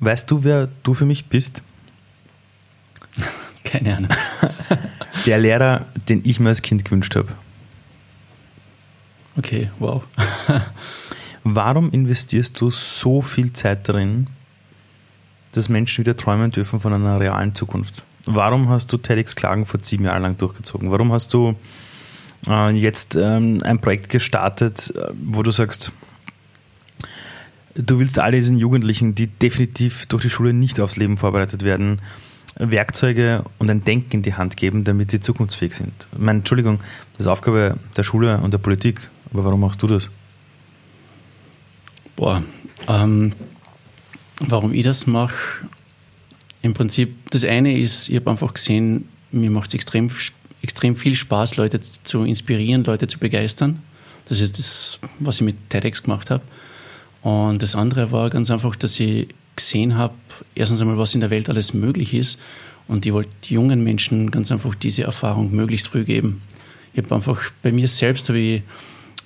Weißt du, wer du für mich bist? Keine Ahnung. Der Lehrer, den ich mir als Kind gewünscht habe. Okay, wow. Warum investierst du so viel Zeit darin, dass Menschen wieder träumen dürfen von einer realen Zukunft? Warum hast du TEDx Klagen vor sieben Jahren lang durchgezogen? Warum hast du äh, jetzt ähm, ein Projekt gestartet, äh, wo du sagst, du willst all diesen Jugendlichen, die definitiv durch die Schule nicht aufs Leben vorbereitet werden, Werkzeuge und ein Denken in die Hand geben, damit sie zukunftsfähig sind. Ich meine, Entschuldigung, das ist Aufgabe der Schule und der Politik, aber warum machst du das? Boah, ähm, warum ich das mache, im Prinzip, das eine ist, ich habe einfach gesehen, mir macht es extrem, extrem viel Spaß, Leute zu inspirieren, Leute zu begeistern. Das ist das, was ich mit TEDx gemacht habe. Und das andere war ganz einfach, dass ich gesehen habe, erstens einmal, was in der Welt alles möglich ist. Und ich wollte jungen Menschen ganz einfach diese Erfahrung möglichst früh geben. Ich habe einfach bei mir selbst habe ich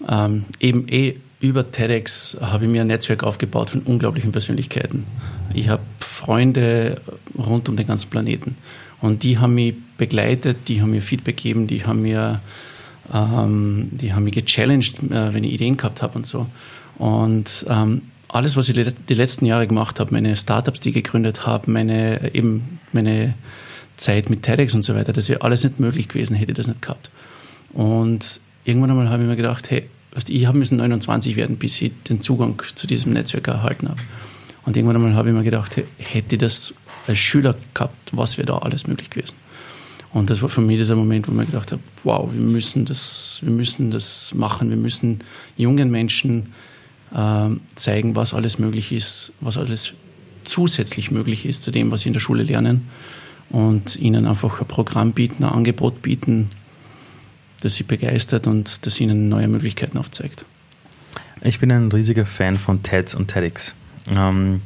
ähm, eben eh über TEDx habe ich mir ein Netzwerk aufgebaut von unglaublichen Persönlichkeiten. Ich habe Freunde rund um den ganzen Planeten. Und die haben mich begleitet, die haben mir Feedback gegeben, die haben mir, ähm, die haben mich gechallenged, äh, wenn ich Ideen gehabt habe und so. Und ähm, alles, was ich die letzten Jahre gemacht habe, meine Startups, die ich gegründet habe, meine, eben meine Zeit mit TEDx und so weiter, das wäre alles nicht möglich gewesen, hätte ich das nicht gehabt. Und irgendwann einmal habe ich mir gedacht, hey, ich habe müssen 29 werden, bis ich den Zugang zu diesem Netzwerk erhalten habe. Und irgendwann einmal habe ich mir gedacht, hätte ich das als Schüler gehabt, was wäre da alles möglich gewesen? Und das war für mich dieser Moment, wo ich mir gedacht habe, wow, wir müssen das, wir müssen das machen, wir müssen jungen Menschen zeigen, was alles möglich ist, was alles zusätzlich möglich ist zu dem, was sie in der Schule lernen und ihnen einfach ein Programm bieten, ein Angebot bieten, das sie begeistert und das ihnen neue Möglichkeiten aufzeigt. Ich bin ein riesiger Fan von TED und TEDx. Ähm,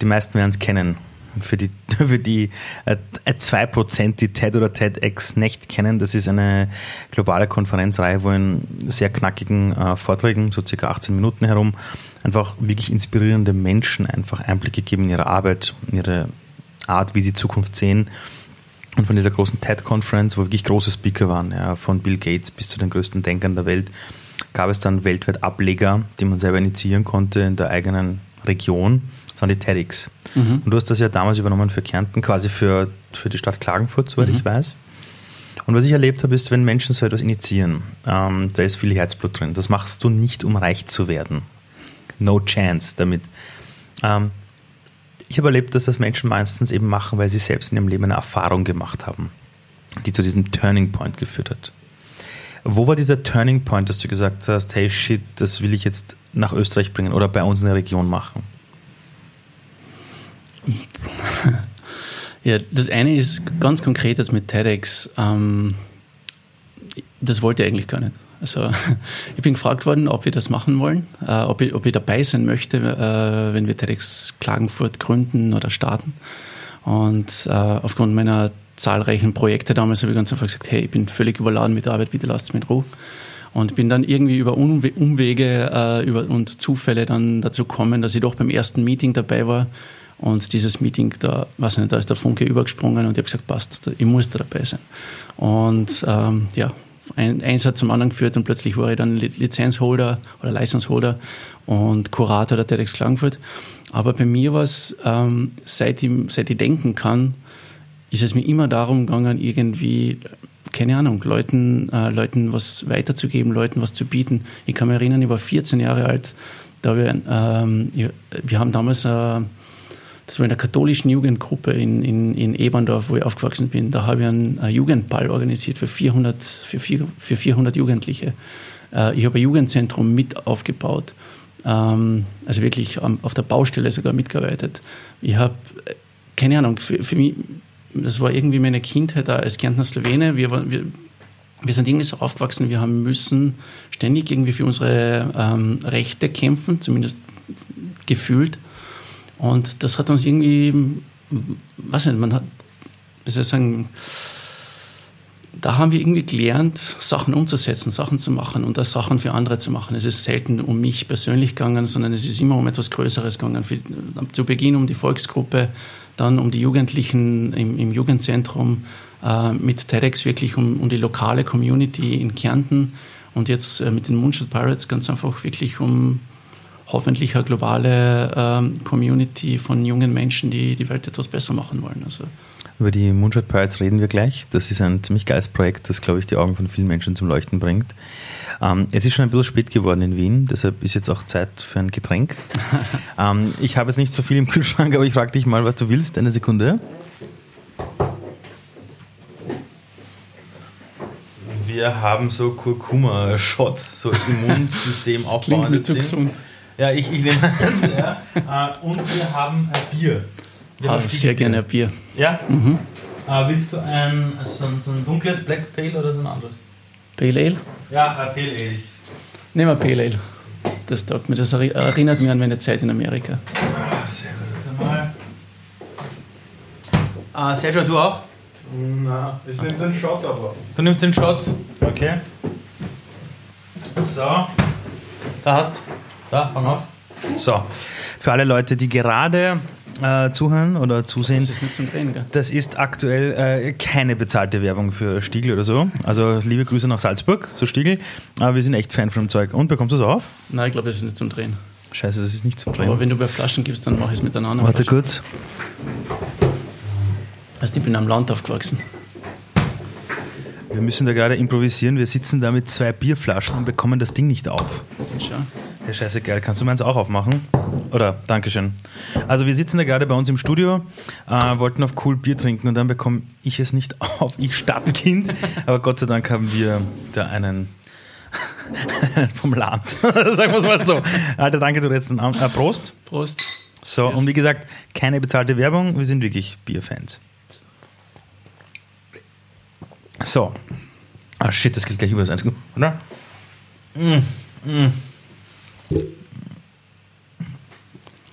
die meisten werden es kennen. Für die, für die äh, 2%, die TED oder TEDx nicht kennen, das ist eine globale Konferenzreihe, wo in sehr knackigen äh, Vorträgen, so circa 18 Minuten herum, einfach wirklich inspirierende Menschen einfach Einblicke geben in ihre Arbeit, in ihre Art, wie sie Zukunft sehen und von dieser großen TED-Conference, wo wirklich große Speaker waren, ja, von Bill Gates bis zu den größten Denkern der Welt, gab es dann weltweit Ableger, die man selber initiieren konnte in der eigenen Region. Waren die TEDx. Mhm. Und du hast das ja damals übernommen für Kärnten, quasi für, für die Stadt Klagenfurt, soweit mhm. ich weiß. Und was ich erlebt habe, ist, wenn Menschen so etwas initiieren, ähm, da ist viel Herzblut drin. Das machst du nicht, um reich zu werden. No chance damit. Ähm, ich habe erlebt, dass das Menschen meistens eben machen, weil sie selbst in ihrem Leben eine Erfahrung gemacht haben, die zu diesem Turning Point geführt hat. Wo war dieser Turning Point, dass du gesagt hast, hey shit, das will ich jetzt nach Österreich bringen oder bei uns in der Region machen? Ja, das eine ist ganz konkret jetzt mit TEDx. Ähm, das wollte ich eigentlich gar nicht. Also ich bin gefragt worden, ob wir das machen wollen, äh, ob, ich, ob ich dabei sein möchte, äh, wenn wir TEDx Klagenfurt gründen oder starten. Und äh, aufgrund meiner zahlreichen Projekte damals habe ich ganz einfach gesagt, hey, ich bin völlig überladen mit der Arbeit, bitte lasst es mit Ruhe. Und bin dann irgendwie über Umwege äh, über, und Zufälle dann dazu gekommen, dass ich doch beim ersten Meeting dabei war. Und dieses Meeting, da, weiß nicht, da ist der Funke übergesprungen und ich habe gesagt, passt, ich muss da dabei sein. Und ähm, ja, ein Einsatz zum anderen geführt und plötzlich war ich dann Lizenzholder oder License und Kurator der TEDx Klagenfurt. Aber bei mir war es, ähm, seit, ich, seit ich denken kann, ist es mir immer darum gegangen, irgendwie, keine Ahnung, Leuten, äh, Leuten was weiterzugeben, Leuten was zu bieten. Ich kann mich erinnern, ich war 14 Jahre alt, da wir, ähm, wir haben damals äh, das war in der katholischen Jugendgruppe in, in, in Eberndorf, wo ich aufgewachsen bin. Da habe ich einen, einen Jugendball organisiert für 400, für, für 400 Jugendliche. Äh, ich habe ein Jugendzentrum mit aufgebaut, ähm, also wirklich auf der Baustelle sogar mitgearbeitet. Ich habe, äh, keine Ahnung, für, für mich, das war irgendwie meine Kindheit als Kärntner Slowene. Wir, wir, wir sind irgendwie so aufgewachsen, wir haben müssen ständig irgendwie für unsere ähm, Rechte kämpfen, zumindest gefühlt. Und das hat uns irgendwie, was nicht, man hat, wie soll ich sagen, da haben wir irgendwie gelernt, Sachen umzusetzen, Sachen zu machen und das Sachen für andere zu machen. Es ist selten um mich persönlich gegangen, sondern es ist immer um etwas Größeres gegangen. Für, zu Beginn um die Volksgruppe, dann um die Jugendlichen im, im Jugendzentrum, äh, mit TEDx wirklich um, um, die lokale Community in Kärnten und jetzt äh, mit den Moonshot Pirates ganz einfach wirklich um hoffentlich eine globale ähm, Community von jungen Menschen, die die Welt etwas besser machen wollen. Also über die Moonshot Pirates reden wir gleich. Das ist ein ziemlich geiles Projekt, das, glaube ich, die Augen von vielen Menschen zum Leuchten bringt. Ähm, es ist schon ein bisschen spät geworden in Wien, deshalb ist jetzt auch Zeit für ein Getränk. ähm, ich habe jetzt nicht so viel im Kühlschrank, aber ich frage dich mal, was du willst. Eine Sekunde. Wir haben so Kurkuma-Shots, so Immunsystem aufbauendes Ding. Gesund. Ja, ich, ich nehme eins. Ja. Äh, und wir haben ein Bier. Ah, sehr gerne ein Bier. Ja? Mhm. Äh, willst du ein, so, ein, so ein dunkles Black Pale oder so ein anderes? Pale Ale? Ja, ein Pale Ale. Nehmen wir Pale Ale. Das taugt mir. Das erinnert mich an meine Zeit in Amerika. Ah, sehr gut. Warte mal. Ah, Sergio, du auch? Nein, ich nehme den Shot aber. Du nimmst den Shot? Okay. So. Da hast. Da, fang auf. So. Für alle Leute, die gerade äh, zuhören oder zusehen. Das ist nicht zum Drehen, gell? Das ist aktuell äh, keine bezahlte Werbung für Stiegel oder so. Also liebe Grüße nach Salzburg zu Stiegel. Aber wir sind echt Fan von dem Zeug. Und bekommst du es auf? Nein, ich glaube, das ist nicht zum Drehen. Scheiße, das ist nicht zum Drehen. Aber wenn du bei Flaschen gibst, dann mache ich es miteinander. Warte Flaschen. kurz. Also ich bin am Land aufgewachsen. Wir müssen da gerade improvisieren. Wir sitzen da mit zwei Bierflaschen und bekommen das Ding nicht auf. Schau. Ja, scheiße geil. Kannst du meins auch aufmachen? Oder? Dankeschön. Also wir sitzen da gerade bei uns im Studio, äh, wollten auf cool Bier trinken und dann bekomme ich es nicht auf, ich Stadtkind. Aber Gott sei Dank haben wir da einen vom Land. Sagen wir es mal so. Alter, danke, du jetzt einen äh, Prost. Prost. So, yes. und wie gesagt, keine bezahlte Werbung, wir sind wirklich Bierfans. So. Ah shit, das geht gleich über das 1, oder? Mm, mm.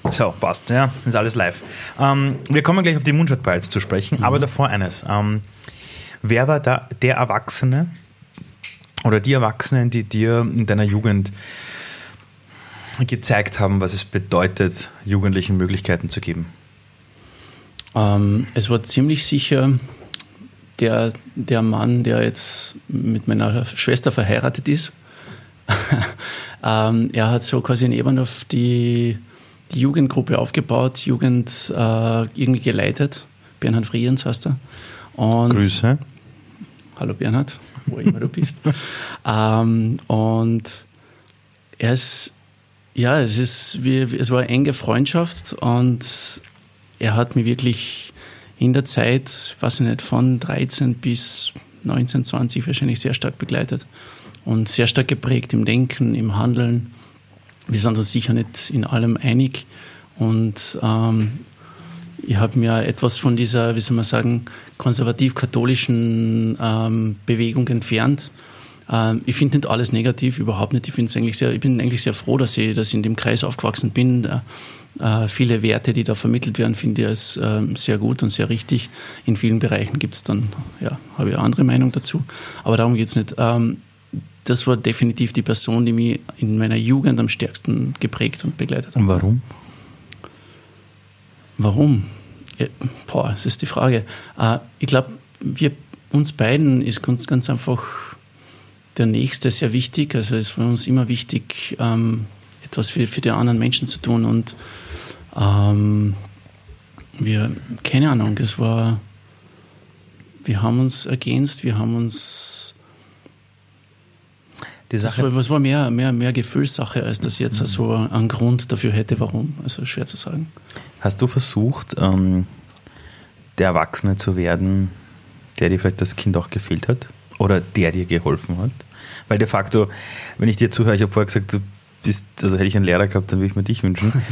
So, passt, ja, ist alles live. Ähm, wir kommen gleich auf die Moonshot Pilots zu sprechen, mhm. aber davor eines. Ähm, wer war da der Erwachsene oder die Erwachsenen, die dir in deiner Jugend gezeigt haben, was es bedeutet, Jugendlichen Möglichkeiten zu geben? Ähm, es war ziemlich sicher der, der Mann, der jetzt mit meiner Schwester verheiratet ist. ähm, er hat so quasi in Ebernhof die, die Jugendgruppe aufgebaut, Jugend äh, irgendwie geleitet. Bernhard Friens heißt er. Und Grüße. Hallo Bernhard, wo immer du bist. Ähm, und er ist, ja, es ist wie, es war eine enge Freundschaft und er hat mich wirklich in der Zeit, weiß ich nicht, von 13 bis 19, 20 wahrscheinlich sehr stark begleitet und sehr stark geprägt im Denken, im Handeln. Wir sind uns sicher nicht in allem einig und ähm, ich habe mir etwas von dieser, wie soll man sagen, konservativ-katholischen ähm, Bewegung entfernt. Ähm, ich finde nicht alles negativ, überhaupt nicht. Ich, eigentlich sehr, ich bin eigentlich sehr froh, dass ich, dass ich in dem Kreis aufgewachsen bin. Äh, viele Werte, die da vermittelt werden, finde ich als äh, sehr gut und sehr richtig. In vielen Bereichen gibt es dann, ja, habe ich eine andere Meinung dazu. Aber darum geht es nicht. Ähm, das war definitiv die Person, die mich in meiner Jugend am stärksten geprägt und begleitet hat. Und warum? Warum? Ja, boah, das ist die Frage. Äh, ich glaube, wir uns beiden ist ganz, ganz einfach der Nächste sehr wichtig. Also es war uns immer wichtig, ähm, etwas für, für die anderen Menschen zu tun. Und ähm, wir, keine Ahnung, es war, wir haben uns ergänzt, wir haben uns die Sache. Das war, das war mehr, mehr, mehr Gefühlssache, als dass jetzt mhm. so einen Grund dafür hätte, warum. Also schwer zu sagen. Hast du versucht, ähm, der Erwachsene zu werden, der dir vielleicht das Kind auch gefehlt hat? Oder der dir geholfen hat? Weil de facto, wenn ich dir zuhöre, ich habe vorher gesagt, du bist, also hätte ich einen Lehrer gehabt, dann würde ich mir dich wünschen.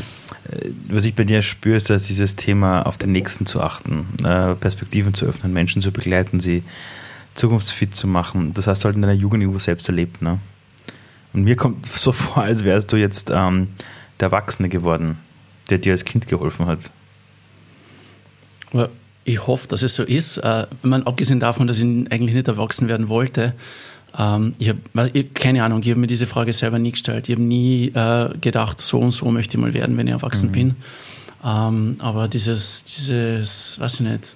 Äh, was ich bei dir spüre, ist dass dieses Thema, auf den Nächsten zu achten, äh, Perspektiven zu öffnen, Menschen zu begleiten, sie zukunftsfit zu machen. Das hast du halt in deiner Jugend irgendwo selbst erlebt. Ne? Und mir kommt so vor, als wärst du jetzt ähm, der Erwachsene geworden, der dir als Kind geholfen hat. Ich hoffe, dass es so ist. Äh, man, abgesehen davon, dass ich eigentlich nicht erwachsen werden wollte, ähm, ich habe keine Ahnung, ich habe mir diese Frage selber nie gestellt. Ich habe nie äh, gedacht, so und so möchte ich mal werden, wenn ich erwachsen mhm. bin. Ähm, aber dieses, dieses, weiß ich nicht,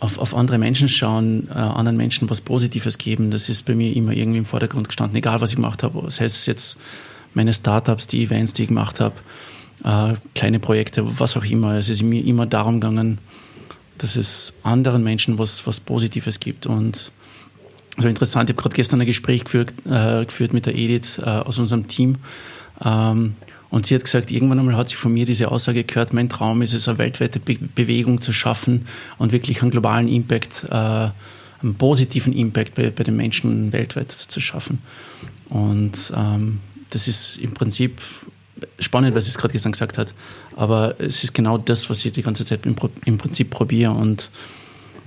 auf, auf andere Menschen schauen, äh, anderen Menschen was Positives geben, das ist bei mir immer irgendwie im Vordergrund gestanden, egal was ich gemacht habe. Das heißt jetzt meine Startups, die Events, die ich gemacht habe, äh, kleine Projekte, was auch immer. Es ist mir immer darum gegangen, dass es anderen Menschen was, was Positives gibt. Und so interessant, ich habe gerade gestern ein Gespräch geführt, äh, geführt mit der Edith äh, aus unserem Team. Ähm, und sie hat gesagt, irgendwann einmal hat sie von mir diese Aussage gehört, mein Traum ist es, eine weltweite Be Bewegung zu schaffen und wirklich einen globalen Impact, äh, einen positiven Impact bei, bei, den Menschen weltweit zu schaffen. Und ähm, das ist im Prinzip spannend, was sie es gerade gesagt hat, aber es ist genau das, was ich die ganze Zeit im, im Prinzip probiere und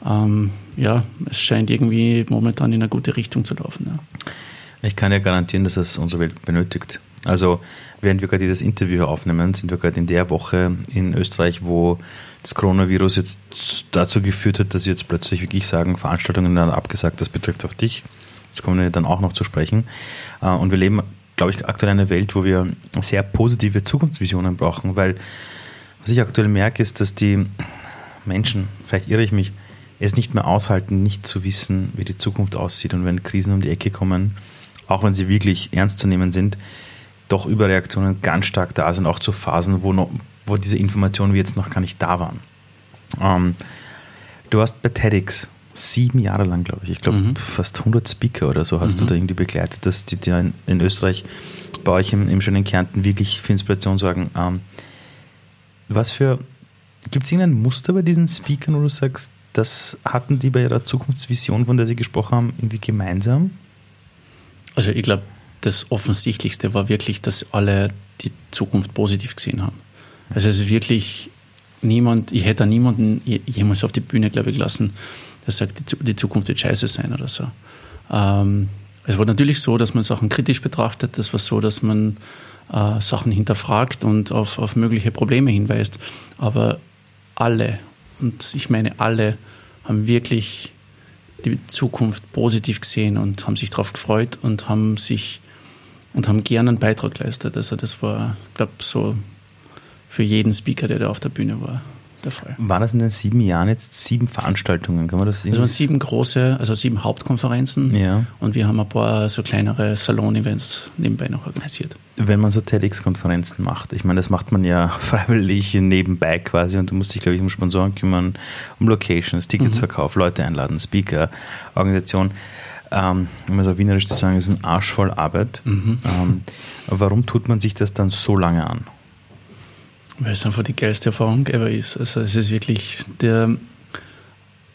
ähm, ja, es scheint irgendwie momentan in eine gute Richtung zu laufen. Ja. Ich kann ja garantieren, dass es unsere Welt benötigt. Also während wir gerade dieses Interview aufnehmen, sind wir gerade in der Woche in Österreich, wo das Coronavirus jetzt dazu geführt hat, dass jetzt plötzlich wirklich sagen, Veranstaltungen dann abgesagt, das betrifft auch dich. Das kommen wir dann auch noch zu sprechen. Äh, und wir leben, glaube ich, aktuell in einer Welt, wo wir sehr positive Zukunftsvisionen brauchen, weil was ich aktuell merke, ist, dass die Menschen, vielleicht irre ich mich, es nicht mehr aushalten, nicht zu wissen, wie die Zukunft aussieht und wenn Krisen um die Ecke kommen, auch wenn sie wirklich ernst zu nehmen sind, doch Überreaktionen ganz stark da sind, auch zu Phasen, wo, noch, wo diese Informationen wie jetzt noch gar nicht da waren. Ähm, du hast bei TEDx sieben Jahre lang, glaube ich, ich glaube mhm. fast 100 Speaker oder so hast mhm. du da irgendwie begleitet, dass die, die in, in, Österreich bei euch im, im schönen Kärnten wirklich für Inspiration sorgen. Ähm, was für, gibt es irgendein Muster bei diesen Speakern, wo du sagst, das hatten die bei ihrer Zukunftsvision, von der Sie gesprochen haben, irgendwie gemeinsam? Also ich glaube, das Offensichtlichste war wirklich, dass alle die Zukunft positiv gesehen haben. Also es ist wirklich niemand, ich hätte niemanden jemals auf die Bühne, glaube ich, gelassen, der sagt, die Zukunft wird scheiße sein oder so. Ähm, es war natürlich so, dass man Sachen kritisch betrachtet. Das war so, dass man äh, Sachen hinterfragt und auf, auf mögliche Probleme hinweist. Aber alle und ich meine alle, haben wirklich die Zukunft positiv gesehen und haben sich darauf gefreut und haben sich und haben gerne einen Beitrag geleistet. Also das war, glaube ich, so für jeden Speaker, der da auf der Bühne war der Fall. War das in den sieben Jahren jetzt sieben Veranstaltungen? Kann man das Das waren sieben große, also sieben Hauptkonferenzen. Ja. Und wir haben ein paar so kleinere Salon-Events nebenbei noch organisiert. Wenn man so TEDx-Konferenzen macht, ich meine, das macht man ja freiwillig nebenbei quasi und du musst dich, glaube ich, um Sponsoren kümmern, um Locations, Ticketsverkauf, mhm. Leute einladen, Speaker, Organisation. Ähm, um es auf Wienerisch zu sagen, ist ein Arsch voll Arbeit. Mhm. Ähm, warum tut man sich das dann so lange an? Weil es einfach die geilste Erfahrung ever ist. Also es ist wirklich der,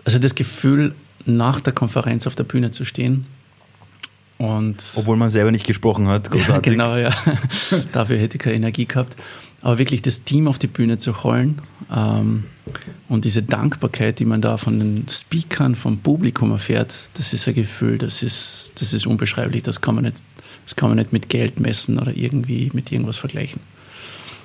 also das Gefühl, nach der Konferenz auf der Bühne zu stehen. Und Obwohl man selber nicht gesprochen hat, großartig. Ja, genau, ja. Dafür hätte ich keine Energie gehabt. Aber wirklich das Team auf die Bühne zu holen ähm, und diese Dankbarkeit, die man da von den Speakern, vom Publikum erfährt, das ist ein Gefühl, das ist, das ist unbeschreiblich. Das kann, man nicht, das kann man nicht mit Geld messen oder irgendwie mit irgendwas vergleichen.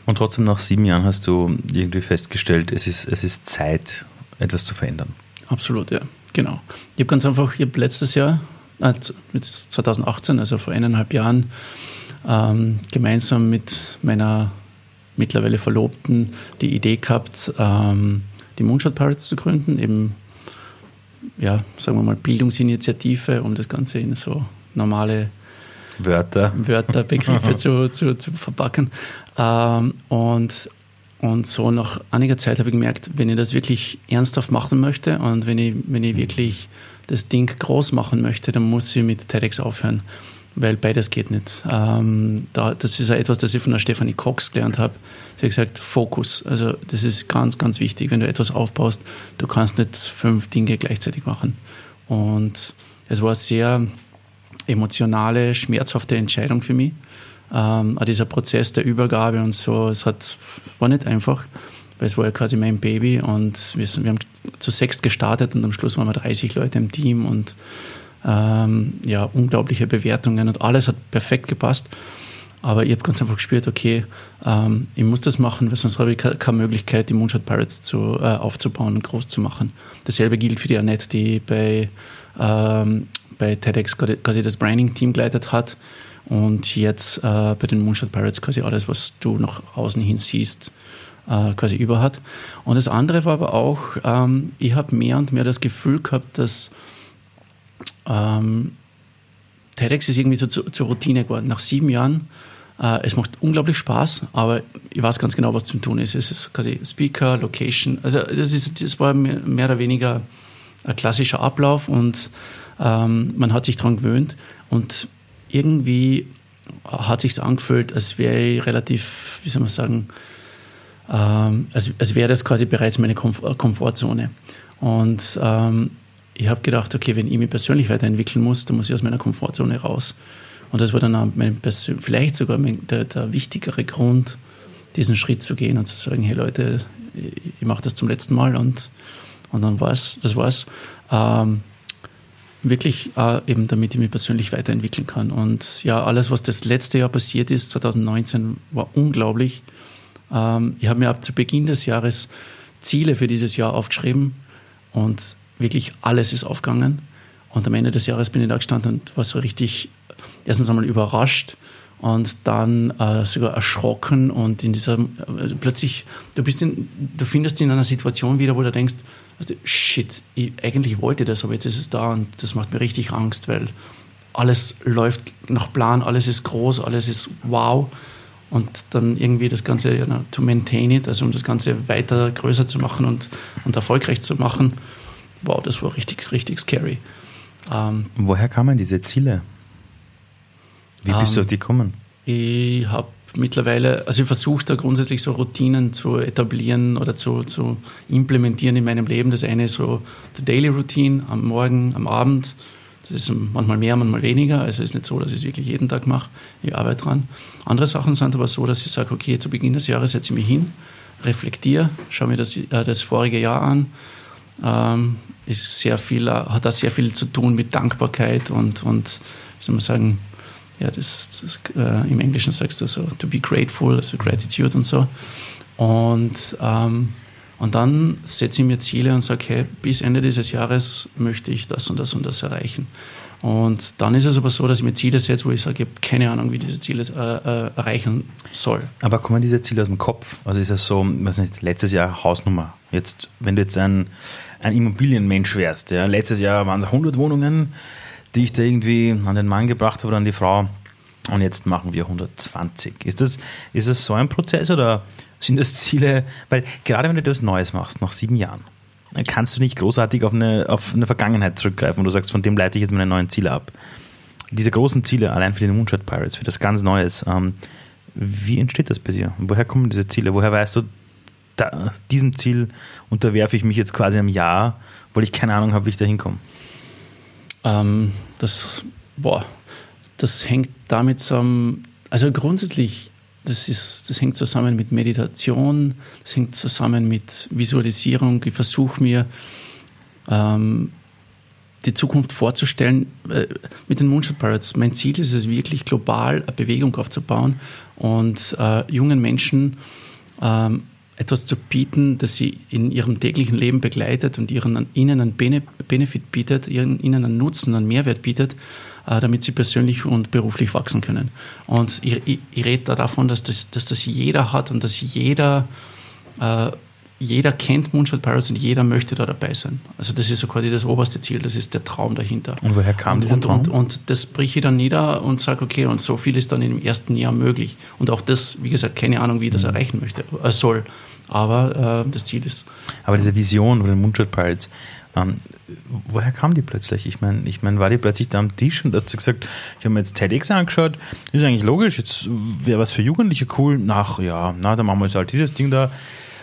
Und trotzdem nach sieben Jahren hast du irgendwie festgestellt, es ist, es ist Zeit, etwas zu verändern. Absolut, ja, genau. Ich habe ganz einfach, ich habe letztes Jahr, äh, mit 2018, also vor eineinhalb Jahren, ähm, gemeinsam mit meiner mittlerweile Verlobten die Idee gehabt, ähm, die Moonshot Pirates zu gründen, eben, ja, sagen wir mal, Bildungsinitiative, um das Ganze in so normale Wörter, Wörter Begriffe zu, zu, zu verpacken. Ähm, und, und so nach einiger Zeit habe ich gemerkt, wenn ich das wirklich ernsthaft machen möchte und wenn ich, wenn ich wirklich das Ding groß machen möchte, dann muss ich mit TEDx aufhören, weil beides geht nicht. Ähm, da, das ist ja etwas, das ich von der Stephanie Cox gelernt habe. Sie hat gesagt, Fokus. Also das ist ganz, ganz wichtig. Wenn du etwas aufbaust, du kannst nicht fünf Dinge gleichzeitig machen. Und es war sehr emotionale, schmerzhafte Entscheidung für mich. Ähm, dieser Prozess der Übergabe und so, es hat, war nicht einfach, weil es war ja quasi mein Baby und wir, sind, wir haben zu sechs gestartet und am Schluss waren wir 30 Leute im Team und ähm, ja, unglaubliche Bewertungen und alles hat perfekt gepasst. Aber ich habe ganz einfach gespürt, okay, ähm, ich muss das machen, weil sonst habe ich keine Möglichkeit, die Moonshot Pirates zu, äh, aufzubauen und groß zu machen. Dasselbe gilt für die Annette, die bei, ähm, bei TEDx quasi das Branding-Team geleitet hat und jetzt äh, bei den Moonshot Pirates quasi alles, was du nach außen hin siehst, äh, quasi über hat. Und das andere war aber auch, ähm, ich habe mehr und mehr das Gefühl gehabt, dass ähm, TEDx ist irgendwie so zur, zur Routine geworden. Nach sieben Jahren äh, es macht unglaublich Spaß, aber ich weiß ganz genau, was zu tun ist. Es ist quasi Speaker, Location. Also das, ist, das war mehr oder weniger ein klassischer Ablauf und ähm, man hat sich daran gewöhnt und irgendwie hat sich angefühlt, als wäre ich relativ, wie soll man sagen, ähm, als, als wäre das quasi bereits meine Komfort Komfortzone. Und ähm, ich habe gedacht, okay, wenn ich mich persönlich weiterentwickeln muss, dann muss ich aus meiner Komfortzone raus. Und das war dann vielleicht sogar der, der, wichtigere Grund, diesen Schritt zu gehen und zu sagen, hey Leute, ich mache das zum letzten Mal und, und dann war es, das war's. Ähm, wirklich äh, eben, damit ich mich persönlich weiterentwickeln kann. Und ja, alles, was das letzte Jahr passiert ist, 2019, war unglaublich. Ähm, ich habe mir ab zu Beginn des Jahres Ziele für dieses Jahr aufgeschrieben und wirklich alles ist aufgegangen. Und am Ende des Jahres bin ich da gestanden und war so richtig erstens einmal überrascht und dann äh, sogar erschrocken und in dieser äh, plötzlich, du bist in, du findest dich in einer Situation wieder, wo du denkst, also, shit, ich, eigentlich wollte das, aber jetzt ist es da und das macht mir richtig Angst, weil alles läuft nach Plan, alles ist groß, alles ist wow und dann irgendwie das Ganze you know, to maintain it, also um das Ganze weiter größer zu machen und, und erfolgreich zu machen, wow, das war richtig, richtig scary. Ähm, Woher kamen diese Ziele? Wie bist ähm, du auf die gekommen? Ich habe mittlerweile, also ich versuche da grundsätzlich so Routinen zu etablieren oder zu, zu implementieren in meinem Leben. Das eine ist so die Daily Routine am Morgen, am Abend. Das ist manchmal mehr, manchmal weniger. Also es ist nicht so, dass ich es wirklich jeden Tag mache. Ich arbeite dran. Andere Sachen sind aber so, dass ich sage, okay, zu Beginn des Jahres setze ich mich hin, reflektiere, schaue mir das, äh, das vorige Jahr an. Ähm, ist sehr viel, äh, hat da sehr viel zu tun mit Dankbarkeit und, und wie soll man sagen, ja, das, das äh, im Englischen sagst du so, to be grateful, also Gratitude und so. Und, ähm, und dann setze ich mir Ziele und sage, hey, bis Ende dieses Jahres möchte ich das und das und das erreichen. Und dann ist es aber so, dass ich mir Ziele setze, wo ich sage, ich habe keine Ahnung, wie diese Ziele äh, äh, erreichen soll. Aber kommen diese Ziele aus dem Kopf? Also ist es so, weiß nicht, letztes Jahr Hausnummer. Jetzt, wenn du jetzt ein, ein Immobilienmensch wärst, ja, letztes Jahr waren es 100 Wohnungen, die ich da irgendwie an den Mann gebracht habe oder an die Frau. Und jetzt machen wir 120. Ist das, ist das so ein Prozess oder sind das Ziele? Weil gerade wenn du etwas Neues machst, nach sieben Jahren, dann kannst du nicht großartig auf eine, auf eine Vergangenheit zurückgreifen und du sagst, von dem leite ich jetzt meine neuen Ziele ab. Diese großen Ziele, allein für die Moonshot Pirates, für das ganz Neues, ähm, wie entsteht das bei dir? Woher kommen diese Ziele? Woher weißt du, da, diesem Ziel unterwerfe ich mich jetzt quasi am Jahr, weil ich keine Ahnung habe, wie ich da hinkomme? Ähm, das, das hängt damit zusammen, also grundsätzlich, das, ist, das hängt zusammen mit Meditation, das hängt zusammen mit Visualisierung. Ich versuche mir ähm, die Zukunft vorzustellen. Äh, mit den Moonshot Pirates, mein Ziel ist es wirklich global eine Bewegung aufzubauen und äh, jungen Menschen ähm, etwas zu bieten, das sie in ihrem täglichen Leben begleitet und ihren, ihnen einen Benefit bietet, ihnen einen Nutzen, einen Mehrwert bietet, äh, damit sie persönlich und beruflich wachsen können. Und ich, ich, ich rede da davon, dass das, dass das jeder hat und dass jeder, äh, jeder kennt Moonshot Pirates und jeder möchte da dabei sein. Also das ist so quasi das oberste Ziel, das ist der Traum dahinter. Und woher kam und, dieser und, Traum? Und, und, das brich ich dann nieder und sage, okay, und so viel ist dann im ersten Jahr möglich. Und auch das, wie gesagt, keine Ahnung, wie ich das mhm. erreichen möchte, äh, soll. Aber äh, das Ziel ist. Aber diese Vision von den Moonshot Pirates, ähm, woher kam die plötzlich? Ich meine, ich mein, war die plötzlich da am Tisch und hat sie gesagt, ich habe mir jetzt TEDx angeschaut, ist eigentlich logisch, jetzt wäre was für Jugendliche cool. Nach, ja, na, dann machen wir jetzt halt dieses Ding da.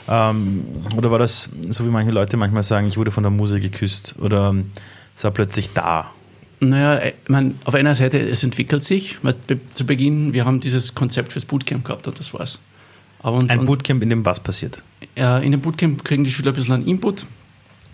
Ähm, oder war das, so wie manche Leute manchmal sagen, ich wurde von der Muse geküsst oder ähm, es war plötzlich da? Naja, äh, meine, auf einer Seite, es entwickelt sich. Zu Beginn, wir haben dieses Konzept fürs Bootcamp gehabt und das war's. Und, ein Bootcamp, in dem was passiert? Äh, in dem Bootcamp kriegen die Schüler ein bisschen einen Input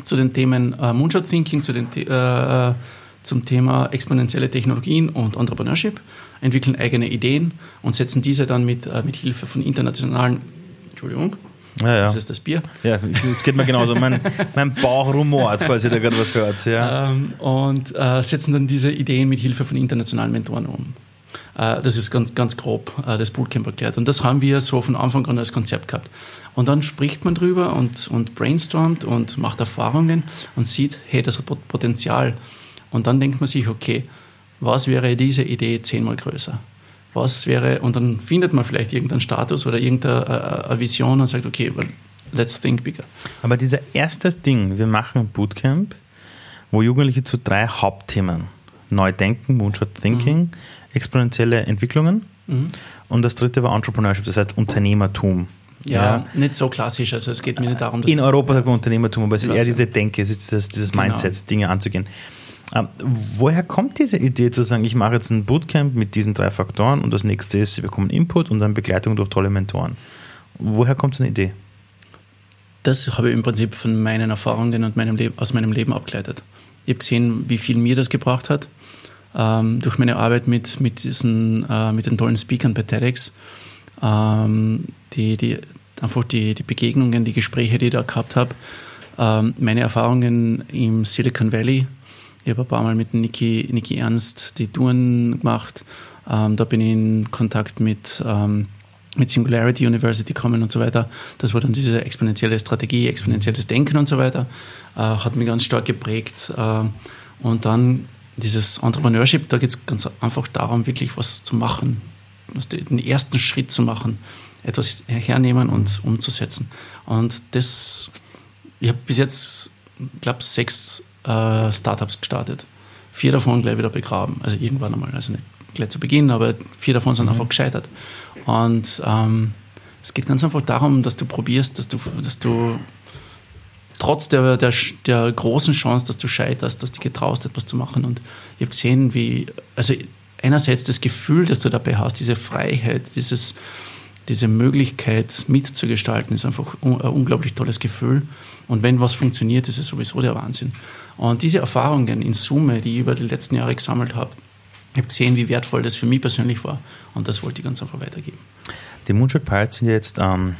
zu den Themen äh, Moonshot Thinking, zu den, äh, zum Thema exponentielle Technologien und Entrepreneurship, entwickeln eigene Ideen und setzen diese dann mit, äh, mit Hilfe von internationalen, Entschuldigung, Ja, ja. das ist das Bier, ja, es geht mir genauso. Mein, mein Bauch rumort, falls ihr da gerade was hört. Ja. ähm, und äh, setzen dann diese Ideen mit Hilfe von internationalen Mentoren um. Äh, das ist ganz, ganz grob äh, das Bootcamp erklärt. Und das haben wir so von Anfang an als Konzept gehabt. Und dann spricht man drüber und, und brainstormt und macht Erfahrungen und sieht, hey, das hat Pot- Potenzial. Und dann denkt man sich, okay, was wäre diese Idee zehnmal größer? Was wäre, und dann findet man vielleicht irgendeinen Status oder irgendeine äh, Vision und sagt, okay, well, let's think bigger. Aber dieser erste Ding, wir machen ein Bootcamp, wo Jugendliche zu drei Hauptthemen, Neudenken, Moonshot Thinking, exponentielle Entwicklungen und das dritte war Entrepreneurship, das heißt Unternehmertum. Ja, nicht so klassisch. Also es geht mir nicht darum, dass In Europa sagt man Unternehmertum, aber es ist eher diese Denke, es ist das, dieses Genau. Mindset, Dinge anzugehen. Ähm, woher kommt diese Idee zu sagen, ich mache jetzt ein Bootcamp mit diesen drei Faktoren und das nächste ist, sie bekommen Input und dann Begleitung durch tolle Mentoren. Woher kommt so eine Idee? Das habe ich im Prinzip von meinen Erfahrungen und meinem Leben, aus meinem Leben abgeleitet. Ich habe gesehen, wie viel mir das gebracht hat. Ähm, durch meine Arbeit mit, mit, diesen, äh, mit den tollen Speakern bei TEDx. Ähm, die, die, einfach die, die Begegnungen, die Gespräche, die ich da gehabt habe. Ähm, meine Erfahrungen im Silicon Valley. Ich habe ein paar Mal mit Niki, Niki Ernst die Touren gemacht. Ähm, da bin ich in Kontakt mit ähm, mit Singularity University kommen und so weiter. Das war dann diese exponentielle Strategie, exponentielles Denken und so weiter. Äh, hat mich ganz stark geprägt. Äh, und dann dieses Entrepreneurship, da geht es ganz einfach darum, wirklich was zu machen, den ersten Schritt zu machen, etwas hernehmen und umzusetzen. Und das, ich habe bis jetzt, glaube sechs äh, Startups gestartet. Vier davon gleich wieder begraben. Also irgendwann einmal, also nicht gleich zu Beginn, aber vier davon sind einfach gescheitert. Und ähm, es geht ganz einfach darum, dass du probierst, dass du, dass du trotz der, der, der großen Chance, dass du scheiterst, dass du getraust, etwas zu machen. Und ich habe gesehen, wie, also einerseits das Gefühl, das du dabei hast, diese Freiheit, dieses, diese Möglichkeit mitzugestalten, ist einfach un, ein unglaublich tolles Gefühl. Und wenn was funktioniert, ist es sowieso der Wahnsinn. Und diese Erfahrungen in Summe, die ich über die letzten Jahre gesammelt habe, ich habe gesehen, wie wertvoll das für mich persönlich war. Und das wollte ich ganz einfach weitergeben. Die Moonshot Pirates sind jetzt, ähm,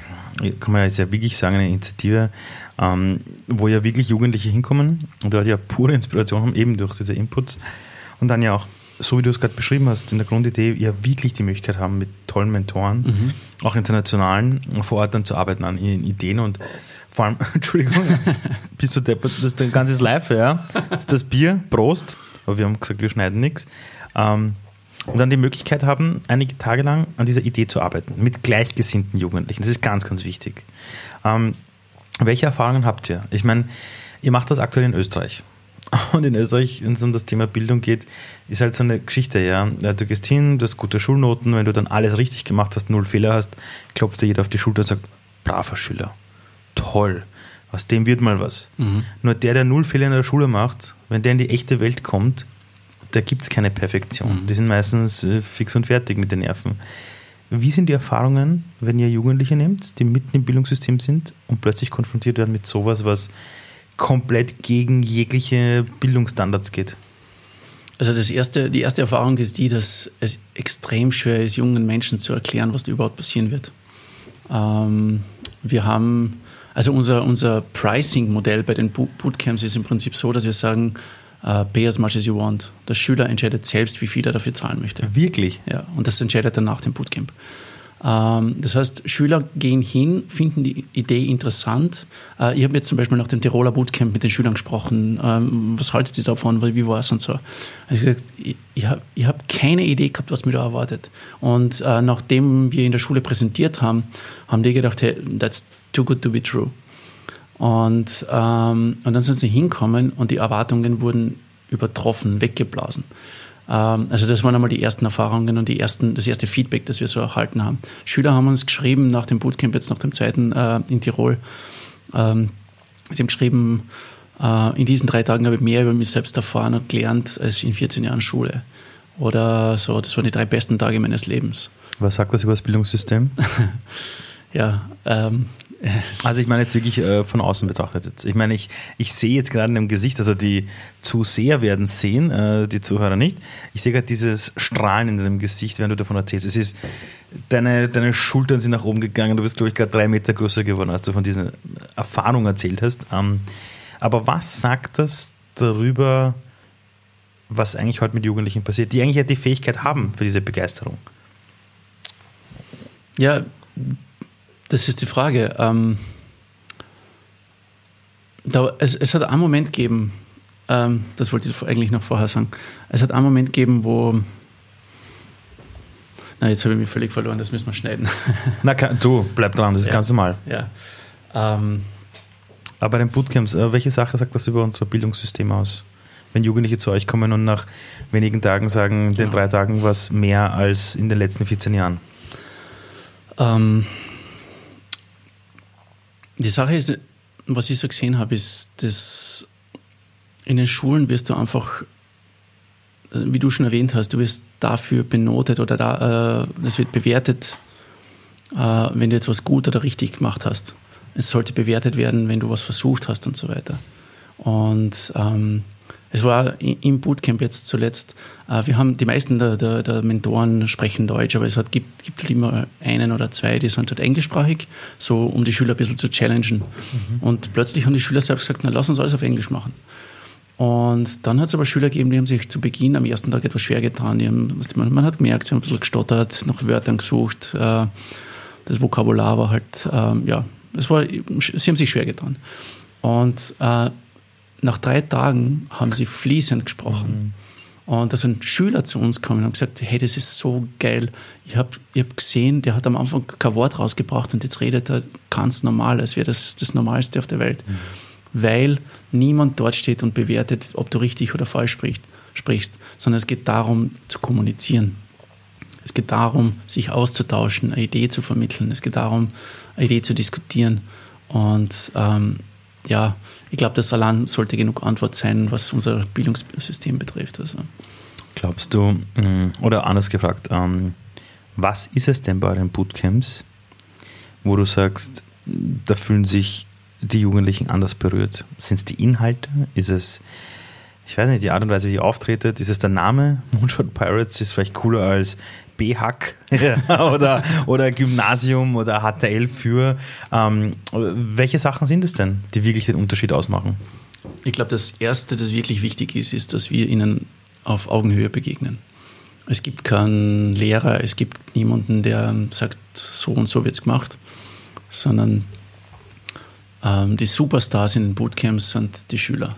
kann man ja wirklich sagen, eine Initiative, ähm, wo ja wirklich Jugendliche hinkommen und dort ja pure Inspiration haben, eben durch diese Inputs. Und dann ja auch, so wie du es gerade beschrieben hast, in der Grundidee ja wirklich die Möglichkeit haben, mit tollen Mentoren, auch internationalen, vor Ort dann zu arbeiten an ihren Ideen und vor allem, Entschuldigung, bist du deppert, das ist dein ganzes Live, ja. Das ist das Bier, Prost. Aber wir haben gesagt, wir schneiden nichts. Ähm, und dann die Möglichkeit haben, einige Tage lang an dieser Idee zu arbeiten, mit gleichgesinnten Jugendlichen. Das ist ganz, ganz wichtig. Ähm, welche Erfahrungen habt ihr? Ich meine, ihr macht das aktuell in Österreich. Und in Österreich, wenn es um das Thema Bildung geht, ist halt so eine Geschichte, ja. Du gehst hin, du hast gute Schulnoten, wenn du dann alles richtig gemacht hast, null Fehler hast, klopft dir jeder auf die Schulter und sagt, braver Schüler, toll, aus dem wird mal was. Nur der, der null Fehler in der Schule macht, wenn der in die echte Welt kommt, da gibt es keine Perfektion. Die sind meistens äh, fix und fertig mit den Nerven. Wie sind die Erfahrungen, wenn ihr Jugendliche nehmt, die mitten im Bildungssystem sind und plötzlich konfrontiert werden mit sowas, was komplett gegen jegliche Bildungsstandards geht? Also das erste, die erste Erfahrung ist die, dass es extrem schwer ist, jungen Menschen zu erklären, was da überhaupt passieren wird. Ähm, wir haben, also unser, unser Pricing-Modell bei den Bo- Bootcamps ist im Prinzip so, dass wir sagen, äh, pay as much as you want. Der Schüler entscheidet selbst, wie viel er dafür zahlen möchte. Wirklich? Ja, und das entscheidet er nach dem Bootcamp. Ähm, das heißt, Schüler gehen hin, finden die Idee interessant. Äh, ich habe jetzt zum Beispiel nach dem Tiroler Bootcamp mit den Schülern gesprochen. Ähm, was haltet ihr davon? Wie war es und so? Also ich gesagt, ich, ich habe hab keine Idee gehabt, was mir da erwartet. Und äh, nachdem wir in der Schule präsentiert haben, haben die gedacht, hey, that's too good to be true. Und, ähm, und dann sind sie hinkommen und die Erwartungen wurden übertroffen, weggeblasen. Ähm, also das waren einmal die ersten Erfahrungen und die ersten, das erste Feedback, das wir so erhalten haben. Schüler haben uns geschrieben nach dem Bootcamp, jetzt nach dem zweiten äh, in Tirol, ähm, sie haben geschrieben, äh, in diesen drei Tagen habe ich mehr über mich selbst erfahren und gelernt als in 14 Jahren Schule. Oder so, das waren die drei besten Tage meines Lebens. Was sagt das über das Bildungssystem? Ja, ähm, Also ich meine jetzt wirklich äh, von außen betrachtet. Jetzt. Ich meine, ich, ich sehe jetzt gerade in dem Gesicht, also die Zuseher werden sehen, äh, die Zuhörer nicht. Ich sehe gerade dieses Strahlen in deinem Gesicht, während du davon erzählst. Es ist, deine, deine Schultern sind nach oben gegangen, du bist, glaube ich, gerade drei Meter größer geworden, als du von dieser Erfahrung erzählt hast. Ähm, aber was sagt das darüber, was eigentlich heute mit Jugendlichen passiert, die eigentlich ja die Fähigkeit haben für diese Begeisterung? Ja, das ist die Frage. Ähm, da, es, es, hat einen Moment gegeben, ähm, das wollte ich eigentlich noch vorher sagen. Es hat einen Moment gegeben, wo. Na, jetzt habe ich mich völlig verloren, das müssen wir schneiden. Na, du, bleib dran, das ist ja. ganz normal. Ja. Ähm, Aber bei den Bootcamps, äh, welche Sache sagt das über unser Bildungssystem aus? Wenn Jugendliche zu euch kommen und nach wenigen Tagen sagen, den drei Tagen was mehr als in den letzten 14 Jahren? Ähm, die Sache ist, was ich so gesehen habe, ist, dass in den Schulen wirst du einfach, äh, wie du schon erwähnt hast, du wirst dafür benotet oder da, äh, es wird bewertet, äh, wenn du jetzt was gut oder richtig gemacht hast. Es sollte bewertet werden, wenn du was versucht hast und so weiter. Und ähm, es war im Bootcamp jetzt zuletzt, äh, wir haben die meisten der, der, der, Mentoren sprechen Deutsch, aber es hat, gibt, gibt immer einen oder zwei, die sind halt englischsprachig, so um die Schüler ein bisschen zu challengen. Mhm. Und plötzlich haben die Schüler selbst gesagt, na lass uns alles auf Englisch machen. Und dann hat es aber Schüler gegeben, die haben sich zu Beginn am ersten Tag etwas schwer getan. Haben, man, man, hat gemerkt, sie haben ein bisschen gestottert, nach Wörtern gesucht. Äh, das Vokabular war halt, ähm, ja, es war, sie haben sich schwer getan. Und äh, nach drei Tagen haben sie fließend gesprochen. Mhm. Und da sind Schüler zu uns gekommen und gesagt, hey, das ist so geil. Ich habe ich hab gesehen, der hat am Anfang kein Wort rausgebracht und jetzt redet er ganz normal, als wäre das das Normalste auf der Welt. Mhm. Weil niemand dort steht und bewertet, ob du richtig oder falsch sprichst, sprichst, sondern es geht darum, zu kommunizieren. Es geht darum, sich auszutauschen, eine Idee zu vermitteln. Es geht darum, eine Idee zu diskutieren. Und ähm, ja, ich glaube, das allein sollte genug Antwort sein, was unser Bildungssystem betrifft. Also. Glaubst du, mm, oder anders gefragt, ähm, was ist es denn bei euren Bootcamps, wo du sagst, da fühlen sich die Jugendlichen anders berührt? Sind es die Inhalte? Ist es, ich weiß nicht, die Art und Weise, wie ihr auftretet? Ist es der Name? Moonshot Pirates ist vielleicht cooler als B-Hack oder, oder Gymnasium oder HTL für. Ähm, welche Sachen sind es denn, die wirklich den Unterschied ausmachen? Ich glaube, das Erste, das wirklich wichtig ist, ist, dass wir ihnen auf Augenhöhe begegnen. Es gibt keinen Lehrer, es gibt niemanden, der sagt, so und so wird es gemacht, sondern ähm, die Superstars in den Bootcamps sind die Schüler.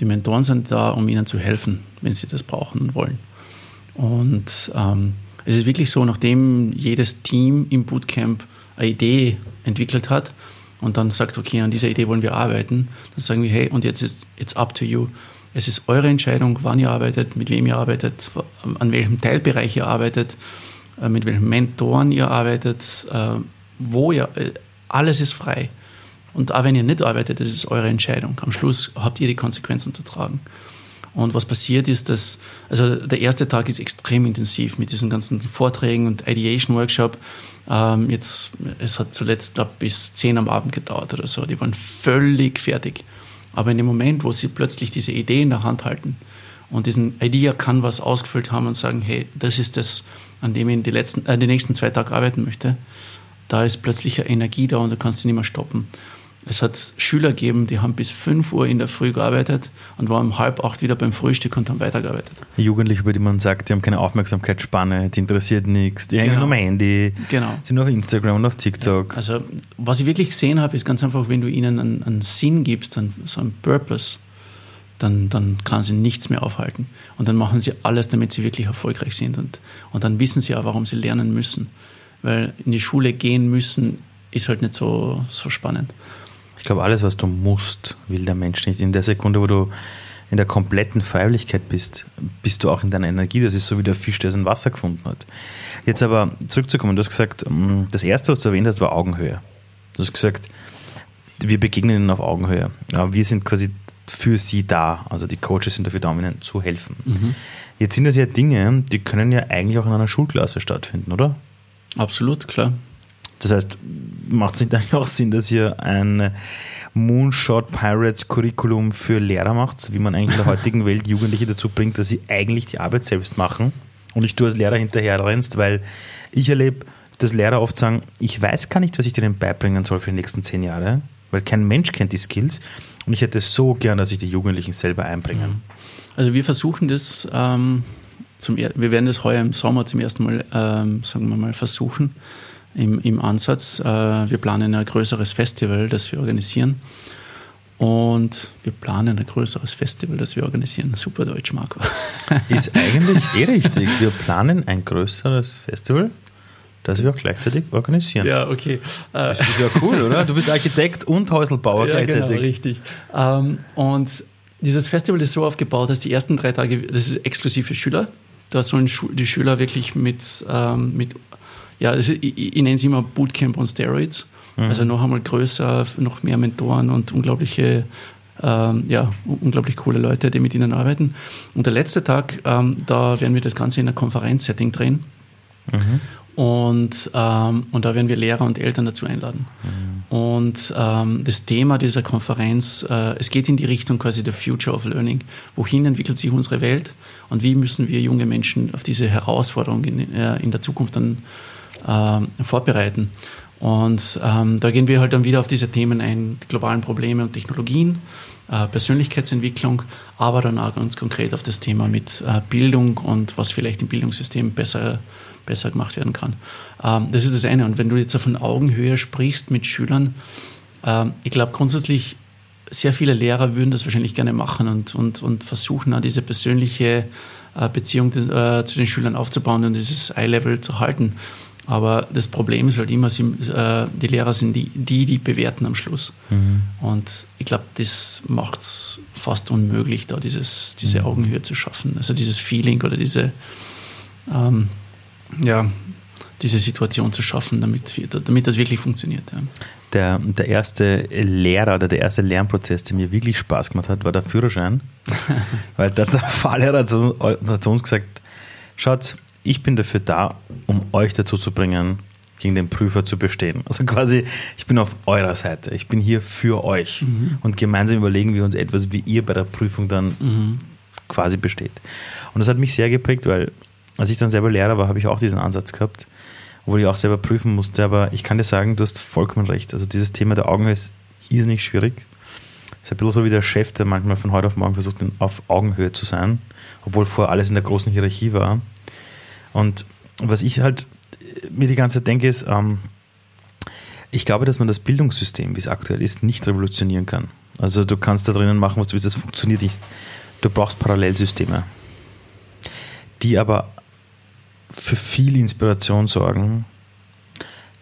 Die Mentoren sind da, um ihnen zu helfen, wenn sie das brauchen und wollen. Und ähm, es ist wirklich so, nachdem jedes Team im Bootcamp eine Idee entwickelt hat und dann sagt, okay, an dieser Idee wollen wir arbeiten, dann sagen wir, hey, und jetzt ist it's up to you. Es ist eure Entscheidung, wann ihr arbeitet, mit wem ihr arbeitet, an welchem Teilbereich ihr arbeitet, äh, mit welchen Mentoren ihr arbeitet, äh, wo ihr, äh, alles ist frei. Und auch wenn ihr nicht arbeitet, das ist eure Entscheidung. Am Schluss habt ihr die Konsequenzen zu tragen. Und was passiert ist, dass, also der erste Tag ist extrem intensiv mit diesen ganzen Vorträgen und Ideation Workshop. Ähm, jetzt, es hat zuletzt, glaube bis 10 am Abend gedauert oder so. Die waren völlig fertig. Aber in dem Moment, wo sie plötzlich diese Idee in der Hand halten und diesen Idea Canvas ausgefüllt haben und sagen, hey, das ist das, an dem ich in die, letzten, äh, die nächsten zwei Tage arbeiten möchte, da ist plötzlich eine Energie da und du kannst sie nicht mehr stoppen. Es hat Schüler gegeben, die haben bis 5 Uhr in der Früh gearbeitet und waren um halb acht wieder beim Frühstück und haben weitergearbeitet. Jugendliche, über die man sagt, die haben keine Aufmerksamkeitsspanne, die interessiert nichts, die hängen genau. am Handy, genau. sind nur auf Instagram und auf TikTok. Ja, also, was ich wirklich gesehen habe, ist ganz einfach, wenn du ihnen einen, einen Sinn gibst, einen, so einen Purpose, dann, dann kann sie nichts mehr aufhalten. Und dann machen sie alles, damit sie wirklich erfolgreich sind. Und, und dann wissen sie auch, warum sie lernen müssen. Weil in die Schule gehen müssen, ist halt nicht so, so spannend. Ich glaube, alles, was du musst, will der Mensch nicht. In der Sekunde, wo du in der kompletten Freiwilligkeit bist, bist du auch in deiner Energie. Das ist so wie der Fisch, der sein Wasser gefunden hat. Jetzt aber zurückzukommen, du hast gesagt, mm, das erste, was du erwähnt hast, war Augenhöhe. Du hast gesagt, wir begegnen ihnen auf Augenhöhe. Wir sind quasi für sie da. Also die Coaches sind dafür da, um ihnen zu helfen. Mhm. Jetzt sind das ja Dinge, die können ja eigentlich auch in einer Schulklasse stattfinden, oder? Absolut, klar. Das heißt, macht es nicht eigentlich auch Sinn, dass ihr ein Moonshot Pirates Curriculum für Lehrer macht, wie man eigentlich in der heutigen Welt Jugendliche dazu bringt, dass sie eigentlich die Arbeit selbst machen und nicht du als Lehrer hinterher rennst, weil ich erlebe, dass Lehrer oft sagen, ich weiß gar nicht, was ich denen beibringen soll für die nächsten zehn Jahre, weil kein Mensch kennt die Skills und ich hätte so gern, dass sich die Jugendlichen selber einbringen. Also wir versuchen das, ähm, zum, wir werden das heuer im Sommer zum ersten Mal, ähm, sagen wir mal, versuchen im, im Ansatz. Äh, wir planen ein größeres Festival, das wir organisieren. Und wir planen ein größeres Festival, das wir organisieren. Super Deutsch, Marco. Ist eigentlich eh richtig. Wir planen ein größeres Festival, das wir auch gleichzeitig organisieren. Ja, okay. Das ist ja cool, oder? Du bist Architekt und Häuselbauer ja, gleichzeitig. Genau, richtig. Ähm, und dieses Festival ist so aufgebaut, dass die ersten drei Tage, das ist exklusiv für Schüler. Da sollen die Schüler wirklich mit, ähm, mit ja, ich, ich, nenne es immer Bootcamp on Steroids. Mhm. Also noch einmal größer, noch mehr Mentoren und unglaubliche, ähm, ja, unglaublich coole Leute, die mit ihnen arbeiten. Und der letzte Tag, ähm, da werden wir das Ganze in einer Konferenzsetting drehen. Mhm. Und, ähm, und da werden wir Lehrer und Eltern dazu einladen. Mhm. Und ähm, das Thema dieser Konferenz, äh, es geht in die Richtung quasi der Future of Learning. Wohin entwickelt sich unsere Welt und wie müssen wir junge Menschen auf diese Herausforderung in, äh, in der Zukunft dann äh, vorbereiten? Und ähm, da gehen wir halt dann wieder auf diese Themen ein, die globalen Probleme und Technologien, äh, Persönlichkeitsentwicklung, aber dann auch ganz konkret auf das Thema mit äh, Bildung und was vielleicht im Bildungssystem besser, besser gemacht werden kann. Ähm, das ist das eine. Und wenn du jetzt auf Augenhöhe sprichst mit Schülern, ähm, ich glaube grundsätzlich, sehr viele Lehrer würden das wahrscheinlich gerne machen und, und, und versuchen, auch diese persönliche äh, Beziehung äh, zu den Schülern aufzubauen und dieses Eye-Level zu halten. Aber das Problem ist halt immer, sie, äh, die Lehrer sind die, die, die bewerten am Schluss. Mhm. Und ich glaube, das macht es fast unmöglich, da dieses, diese mhm. Augenhöhe zu schaffen. Also dieses Feeling oder diese, ähm, ja, diese Situation zu schaffen, damit, damit das wirklich funktioniert. Ja. Der, der erste Lehrer oder der erste Lernprozess, der mir wirklich Spaß gemacht hat, war der Führerschein. Weil der, der Fahrlehrer hat zu, hat zu uns gesagt, schaut, ich bin dafür da, um euch dazu zu bringen, gegen den Prüfer zu bestehen. Also quasi, ich bin auf eurer Seite. Ich bin hier für euch. Mhm. Und gemeinsam überlegen wir uns etwas, wie ihr bei der Prüfung dann mhm. quasi besteht. Und das hat mich sehr geprägt, weil als ich dann selber Lehrer war, habe ich auch diesen Ansatz gehabt, obwohl ich auch selber prüfen musste. Aber ich kann dir sagen, du hast vollkommen recht. Also dieses Thema der Augenhöhe ist irrsinnig schwierig. Es ist ein bisschen so wie der Chef, der manchmal von heute auf morgen versucht, auf Augenhöhe zu sein, obwohl vorher alles in der großen Hierarchie war. Und was ich halt mir die ganze Zeit denke, ist, ähm, ich glaube, dass man das Bildungssystem, wie es aktuell ist, nicht revolutionieren kann. Also du kannst da drinnen machen, was du willst, das funktioniert nicht. Du brauchst Parallelsysteme, die aber für viel Inspiration sorgen,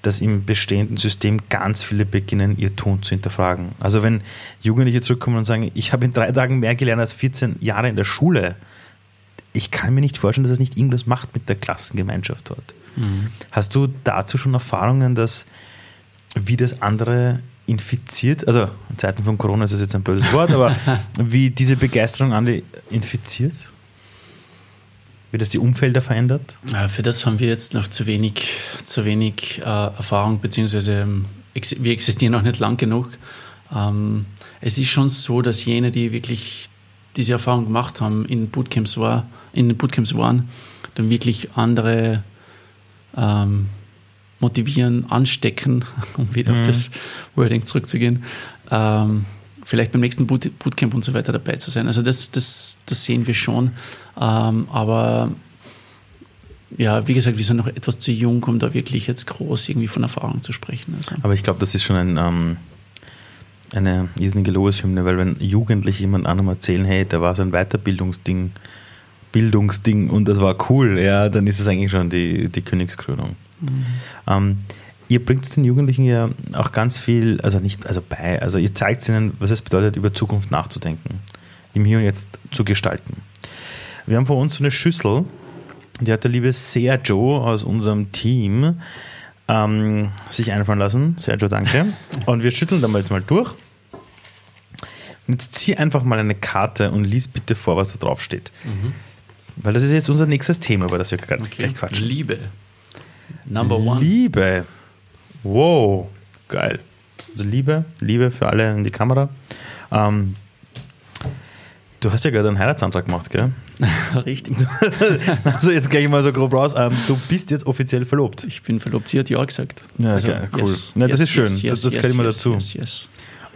dass im bestehenden System ganz viele beginnen, ihr Tun zu hinterfragen. Also wenn Jugendliche zurückkommen und sagen, ich habe in drei Tagen mehr gelernt als 14 Jahre in der Schule, ich kann mir nicht vorstellen, dass es nicht irgendwas macht mit der Klassengemeinschaft dort. Mhm. Hast du dazu schon Erfahrungen, dass wie das andere infiziert, also in Zeiten von Corona ist das jetzt ein böses Wort, aber wie diese Begeisterung andere infiziert? Wie das die Umfelder verändert? Ja, für das haben wir jetzt noch zu wenig, zu wenig äh, Erfahrung, beziehungsweise ähm, ex wir existieren noch nicht lang genug. Ähm, es ist schon so, dass jene, die wirklich diese Erfahrung gemacht haben, in Bootcamps, war, in Bootcamps waren, dann wirklich andere ähm, motivieren, anstecken, um wieder mhm. auf das Wording zurückzugehen, ähm, vielleicht beim nächsten Boot, Bootcamp und so weiter dabei zu sein. Also das, das, das sehen wir schon. Ähm, aber ja, wie gesagt, wir sind noch etwas zu jung, um da wirklich jetzt groß irgendwie von Erfahrung zu sprechen. Also. Aber ich glaube, das ist schon ein ähm, eine irrsinnige Lobeshymne, weil wenn Jugendliche jemand anderem erzählen, hey, da war so ein Weiterbildungsding, Bildungsding und das war cool, ja, dann ist es eigentlich schon die, die Königskrönung. Mhm. Ähm, ihr bringt den Jugendlichen ja auch ganz viel, also nicht, also bei, also ihr zeigt ihnen, was es bedeutet, über Zukunft nachzudenken, im Hier und Jetzt zu gestalten. Wir haben vor uns so eine Schüssel, die hat der liebe Sergio aus unserem Team ähm, sich einfallen lassen. Sergio, danke. Und wir schütteln dann jetzt mal durch. Und jetzt zieh einfach mal eine Karte und lies bitte vor, was da drauf steht. Mhm. Weil das ist jetzt unser nächstes Thema, über das wir gerade okay. gleich quatschen. Liebe. Number one. Liebe. Wow, geil. Also Liebe, Liebe für alle in die Kamera. Ähm, du hast ja gerade einen Heiratsantrag gemacht, gell? Richtig. also jetzt gehe ich mal so grob raus. Ähm, du bist jetzt offiziell verlobt. Ich bin verlobt. Sie hat ja gesagt. Ja, also, geil, cool. Yes, ja, das yes, ist schön. yes, das das yes, gehört immer dazu. yes, yes.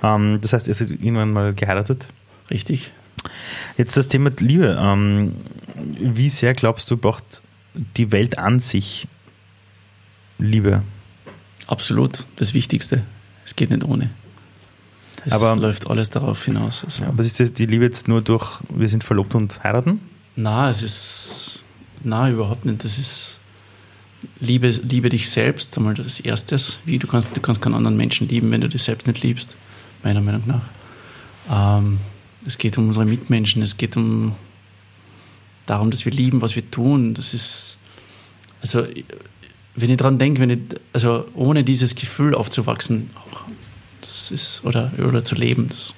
Ähm, das heißt, ihr seid irgendwann mal geheiratet. Richtig. Jetzt das Thema Liebe. Ähm, wie sehr glaubst du, braucht die Welt an sich Liebe? Absolut. Das Wichtigste. Es geht nicht ohne. Es Aber- läuft alles darauf hinaus. Also. Ja, aber ist das die Liebe jetzt nur durch, wir sind verlobt und heiraten? Na, es ist. Na, überhaupt nicht. Das ist. Liebe, liebe dich selbst, einmal das Erstes. Wie du kannst, du kannst keinen anderen Menschen lieben, wenn du dich selbst nicht liebst, meiner Meinung nach. Ähm, es geht um unsere Mitmenschen, es geht um darum, dass wir lieben, was wir tun. Das ist. Also, wenn ich dran denke, wenn ich, also ohne dieses Gefühl aufzuwachsen, das ist, oder, oder zu leben, das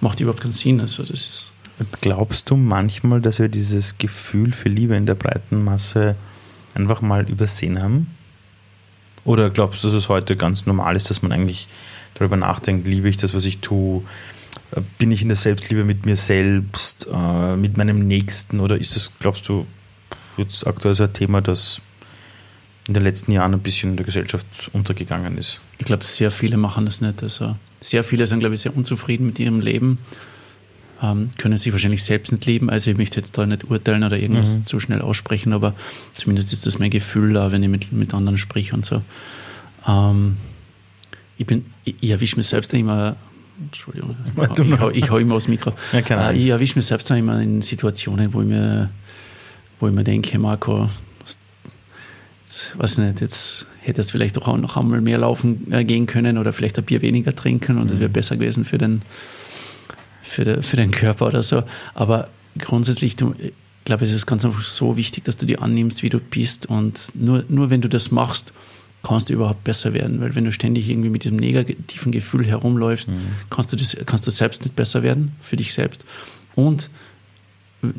macht überhaupt keinen Sinn. Also, das ist. Glaubst du manchmal, dass wir dieses Gefühl für Liebe in der breiten Masse einfach mal übersehen haben? Oder glaubst du, dass es heute ganz normal ist, dass man eigentlich darüber nachdenkt, liebe ich das, was ich tue? Äh, Bin ich in der Selbstliebe mit mir selbst, äh, mit meinem Nächsten? Oder ist das, glaubst du, jetzt aktuell so ein Thema, das in den letzten Jahren ein bisschen in der Gesellschaft untergegangen ist? Ich glaube, sehr viele machen das nicht. Also sehr viele sind, glaube ich, sehr unzufrieden mit ihrem Leben, ähm, können sich wahrscheinlich selbst nicht lieben. Also ich möchte jetzt da nicht urteilen oder irgendwas Mhm. zu schnell aussprechen, aber zumindest ist das mein Gefühl da, wenn ich mit, mit anderen sprich und so. Ähm, ich bin, ich, ich erwische mich selbst immer, Entschuldigung, ich, hau- ich hau immer aufs Mikro. Ja, äh, ich erwische mich selbst immer in Situationen, wo ich mir, wo ich mir denke, Marco, weiß nicht, jetzt hättest du vielleicht auch noch einmal mehr laufen äh, gehen können oder vielleicht ein Bier weniger trinken und das wäre besser gewesen für den, für, den, für den Körper oder so. Aber grundsätzlich, du, ich glaube, es ist ganz einfach so wichtig, dass du dich annimmst, wie du bist und nur, nur wenn du das machst, kannst du überhaupt besser werden, weil wenn du ständig irgendwie mit diesem negativen Gefühl herumläufst, kannst, du das, kannst du selbst nicht besser werden, für dich selbst. Und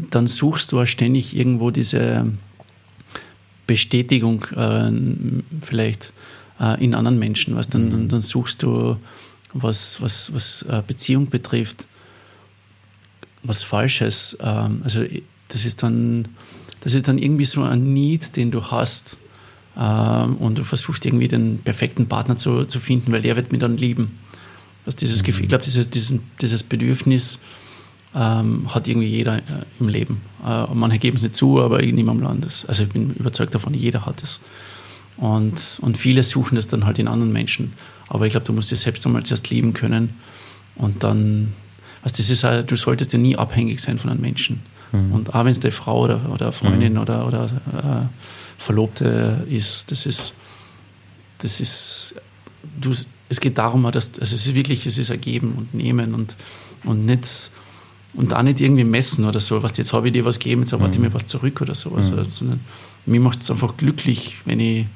dann suchst du auch ständig irgendwo diese Bestätigung äh, vielleicht äh, in anderen Menschen. Was dann, dann, dann suchst du, was, was, was äh, Beziehung betrifft, was Falsches. Ähm, also das ist dann, das ist dann irgendwie so ein Need, den du hast. Ähm, und du versuchst irgendwie den perfekten Partner zu, zu finden, weil der wird mich dann lieben. Was dieses Gefühl, ich glaube, dieses, dieses, dieses Bedürfnis ähm, hat irgendwie jeder äh, im Leben. Äh, manche geben es nicht zu, aber niemandem Land. Das, also ich bin überzeugt davon, jeder hat es. Und, und viele suchen das dann halt in anderen Menschen. Aber ich glaube, du musst dich selbst einmal zuerst lieben können und dann, also das ist auch, du solltest ja nie abhängig sein von einem Menschen. Und auch wenn es eine Frau oder, oder eine Freundin oder, oder äh, Verlobte ist, das ist, das ist, du, es geht darum, dass, also es ist wirklich, es ist ein Geben und Nehmen und, und nicht, und auch nicht irgendwie messen oder so, was jetzt habe ich dir was gegeben, jetzt erwarte ich mir was zurück oder so. Also, sondern mir macht es einfach glücklich, wenn ich,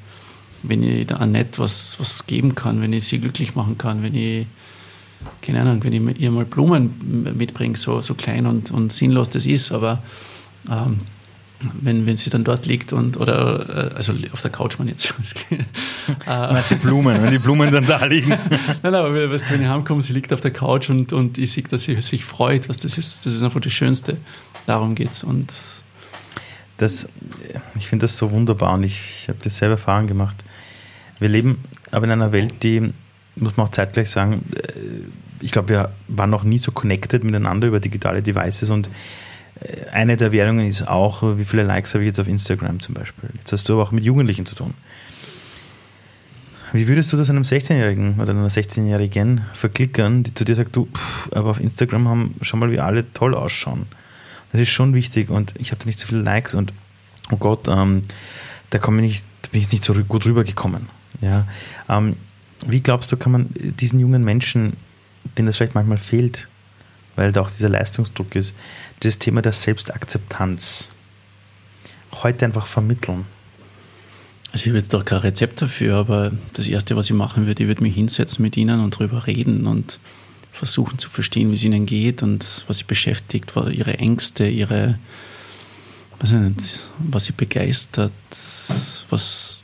wenn ich der Annette was, was geben kann, wenn ich sie glücklich machen kann, wenn ich, keine Ahnung, wenn ich ihr mal Blumen mitbringe, so, so klein und, und sinnlos das ist, aber ähm, wenn, wenn sie dann dort liegt und oder äh, also auf der Couch man jetzt Na, die Blumen, wenn die Blumen dann da liegen. Nein, nein, aber weißt, du, wenn ich heimkomme, sie liegt auf der Couch und, und ich sehe, dass sie sich freut. Was das, ist, das ist einfach das Schönste. Darum geht's. Und Das, ich finde das so wunderbar und ich habe das selber Erfahrung gemacht. Wir leben aber in einer Welt, die, muss man auch zeitgleich sagen, äh, ich glaube, wir waren noch nie so connected miteinander über digitale Devices und eine der Währungen ist auch, wie viele Likes habe ich jetzt auf Instagram zum Beispiel. Jetzt hast du aber auch mit Jugendlichen zu tun. Wie würdest du das einem 16-Jährigen oder einer 16-Jährigen verklickern, die zu dir sagt, du, pff, aber auf Instagram haben, schau mal, wie alle toll ausschauen. Das ist schon wichtig und ich habe da nicht so viele Likes und oh Gott, ähm, da, ich da bin ich jetzt nicht so gut rübergekommen. Ja? Ähm, wie glaubst du, kann man diesen jungen Menschen, denen das vielleicht manchmal fehlt, weil da auch dieser Leistungsdruck ist, das Thema der Selbstakzeptanz heute einfach vermitteln? also ich habe jetzt doch kein Rezept dafür, aber das Erste, was ich machen würde, ich würde mich hinsetzen mit ihnen und drüber reden und versuchen zu verstehen, wie es ihnen geht und was sie beschäftigt, ihre Ängste, ihre, ich nicht, was sie begeistert, was,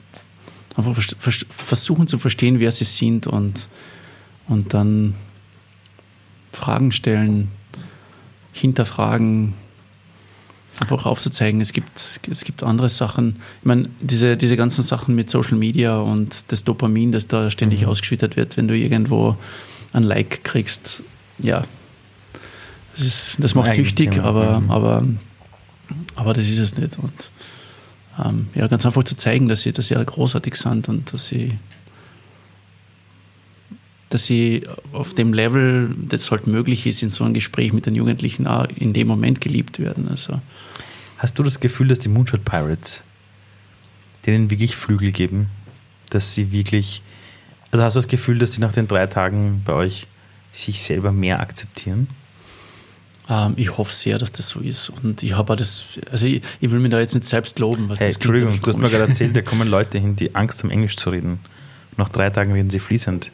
einfach vers versuchen zu verstehen, wer sie sind und, und dann Fragen stellen, hinterfragen, einfach aufzuzeigen, es gibt, es gibt andere Sachen. Ich meine, diese, diese ganzen Sachen mit Social Media und das Dopamin, das da ständig mhm. ausgeschüttet wird, wenn du irgendwo ein Like kriegst, ja, das, ist, das macht süchtig, aber, mhm. aber, aber das ist es nicht. Und ähm, ja, ganz einfach zu zeigen, dass sie, dass sie großartig sind und dass sie dass sie auf dem Level, das halt möglich ist, in so einem Gespräch mit den Jugendlichen auch in dem Moment geliebt werden. Also. Hast du das Gefühl, dass die Moonshot Pirates denen wirklich Flügel geben? Dass sie wirklich, also hast du das Gefühl, dass die nach den drei Tagen bei euch sich selber mehr akzeptieren? Ähm, ich hoffe sehr, dass das so ist. Und ich habe das, also ich, ich, will mir da jetzt nicht selbst loben. Was hey, das Entschuldigung, du hast mir gerade erzählt, da kommen Leute hin, die Angst haben, Englisch zu reden. Nach drei Tagen reden sie fließend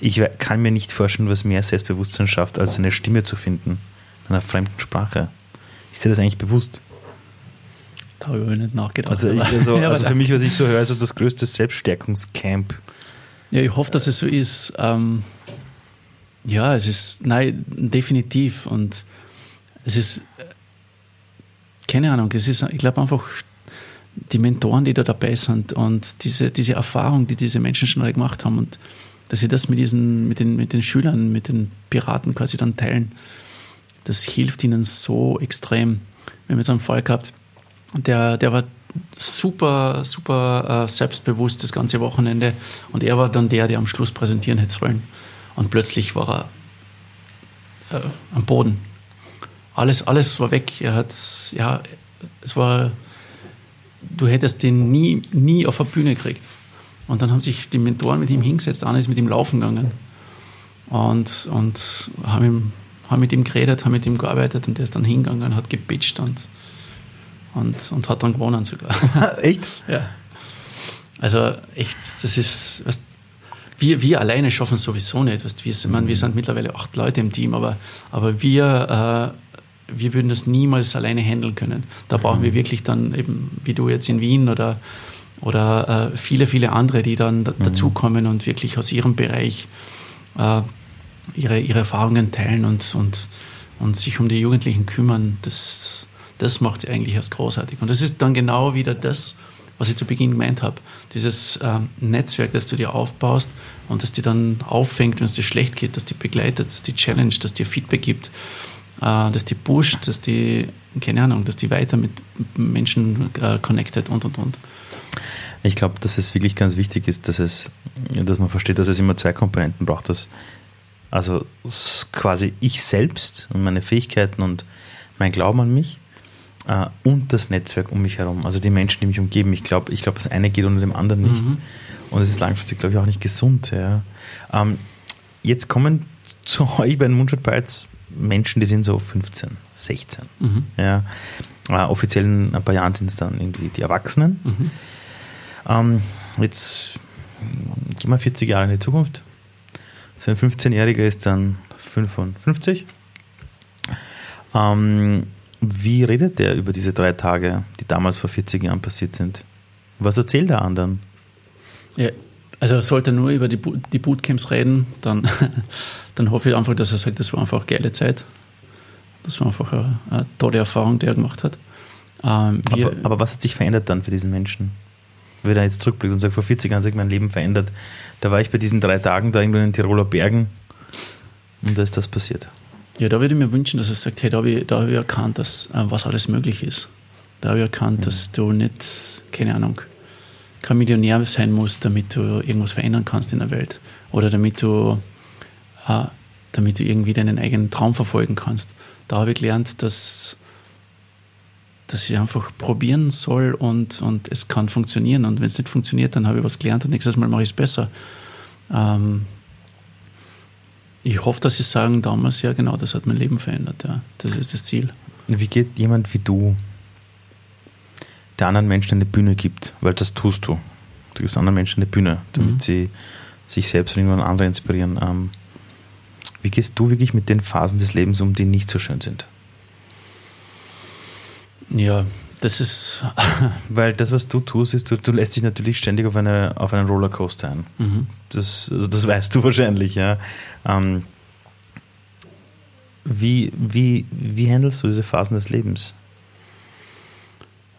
ich kann mir nicht vorstellen, was mehr Selbstbewusstsein schafft, als eine Stimme zu finden in einer fremden Sprache. Ist dir das eigentlich bewusst? Da habe ich nicht nachgedacht. Also, ich, also, also für mich, was ich so höre, ist das das größte Selbststärkungscamp. Ja, ich hoffe, dass es so ist. Ähm, ja, es ist, nein, definitiv. Und es ist, keine Ahnung, es ist, ich glaube einfach, die Mentoren, die da dabei sind und diese, diese Erfahrung, die diese Menschen schon gemacht haben und dass sie das mit, diesen, mit, den, mit den Schülern, mit den Piraten quasi dann teilen. Das hilft ihnen so extrem. Wir haben jetzt einen Fall gehabt, der, der war super, super äh, selbstbewusst das ganze Wochenende und er war dann der, der am Schluss präsentieren hätte sollen. Und plötzlich war er äh, am Boden. Alles, alles war weg. Er hat, ja, es war, du hättest den nie, nie auf der Bühne gekriegt. Und dann haben sich die Mentoren mit ihm hingesetzt, einer ist mit ihm laufen gegangen und, und haben, ihm, haben mit ihm geredet, haben mit ihm gearbeitet und der ist dann hingegangen, hat gepitcht und, und, und hat dann gewonnen sogar. echt? Ja. Also echt, das ist, weißt, wir, wir alleine schaffen es sowieso nicht. Weißt, wir, ich meine, wir sind mittlerweile acht Leute im Team, aber, aber wir, äh, wir würden das niemals alleine handeln können. Da brauchen wir wirklich dann eben, wie du jetzt in Wien oder oder äh, viele, viele andere, die dann mhm. dazukommen und wirklich aus ihrem Bereich äh, ihre, ihre Erfahrungen teilen und, und, und sich um die Jugendlichen kümmern. Das, das macht sie eigentlich erst großartig. Und das ist dann genau wieder das, was ich zu Beginn gemeint habe. Dieses äh, Netzwerk, das du dir aufbaust und das dir dann auffängt, wenn es dir schlecht geht, das dich begleitet, das die Challenge, das dir Feedback gibt, äh, das die pusht, das die, keine Ahnung, das die weiter mit Menschen äh, connected und und und. Ich glaube, dass es wirklich ganz wichtig ist, dass, es, dass man versteht, dass es immer zwei Komponenten braucht. Dass, also quasi ich selbst und meine Fähigkeiten und mein Glauben an mich äh, und das Netzwerk um mich herum. Also die Menschen, die mich umgeben. Ich glaube, ich glaub, das eine geht unter dem anderen nicht. Mhm. Und es ist langfristig, glaube ich, auch nicht gesund. Ja. Ähm, jetzt kommen zu euch bei den Moonshot Bites Menschen, die sind so 15, 16. Mhm. Ja. Äh, offiziell in ein paar Jahren sind es dann irgendwie die Erwachsenen. Mhm. Ähm, jetzt gehen wir 40 Jahre in die Zukunft. So ein 15-Jähriger ist dann 55. Ähm, wie redet der über diese drei Tage, die damals vor 40 Jahren passiert sind? Was erzählt er anderen? Ja, also sollte er nur über die, die Bootcamps reden, dann, dann hoffe ich einfach, dass er sagt, das war einfach eine geile Zeit. Das war einfach eine, eine tolle Erfahrung, die er gemacht hat. Ähm, aber, aber was hat sich verändert dann für diesen Menschen? Wenn er jetzt zurückblickt und sagt, vor 40 Jahren hat sich mein Leben verändert. Da war ich bei diesen drei Tagen da irgendwo in den Tiroler Bergen und da ist das passiert. Ja, da würde ich mir wünschen, dass er sagt, hey, da habe ich, da habe ich erkannt, dass, äh, was alles möglich ist. Da habe ich erkannt, mhm. dass du nicht, keine Ahnung, kein Millionär sein musst, damit du irgendwas verändern kannst in der Welt. Oder damit du, äh, damit du irgendwie deinen eigenen Traum verfolgen kannst. Da habe ich gelernt, dass dass ich einfach probieren soll und, und es kann funktionieren. Und wenn es nicht funktioniert, dann habe ich was gelernt und nächstes Mal mache ich es besser. Ähm, ich hoffe, dass Sie sagen damals, ja genau, das hat mein Leben verändert. Ja. Das ist das Ziel. Wie geht jemand wie du, der anderen Menschen eine Bühne gibt? Weil das tust du. Du gibst anderen Menschen eine Bühne, damit mhm. sie sich selbst und irgendwann andere inspirieren. Ähm, wie gehst du wirklich mit den Phasen des Lebens um, die nicht so schön sind? Ja, das ist. Weil das, was du tust, ist, du, du lässt dich natürlich ständig auf, eine, auf einen Rollercoaster ein. Mhm. Das, also das weißt du wahrscheinlich, ja. Ähm, wie, wie, wie handelst du diese Phasen des Lebens?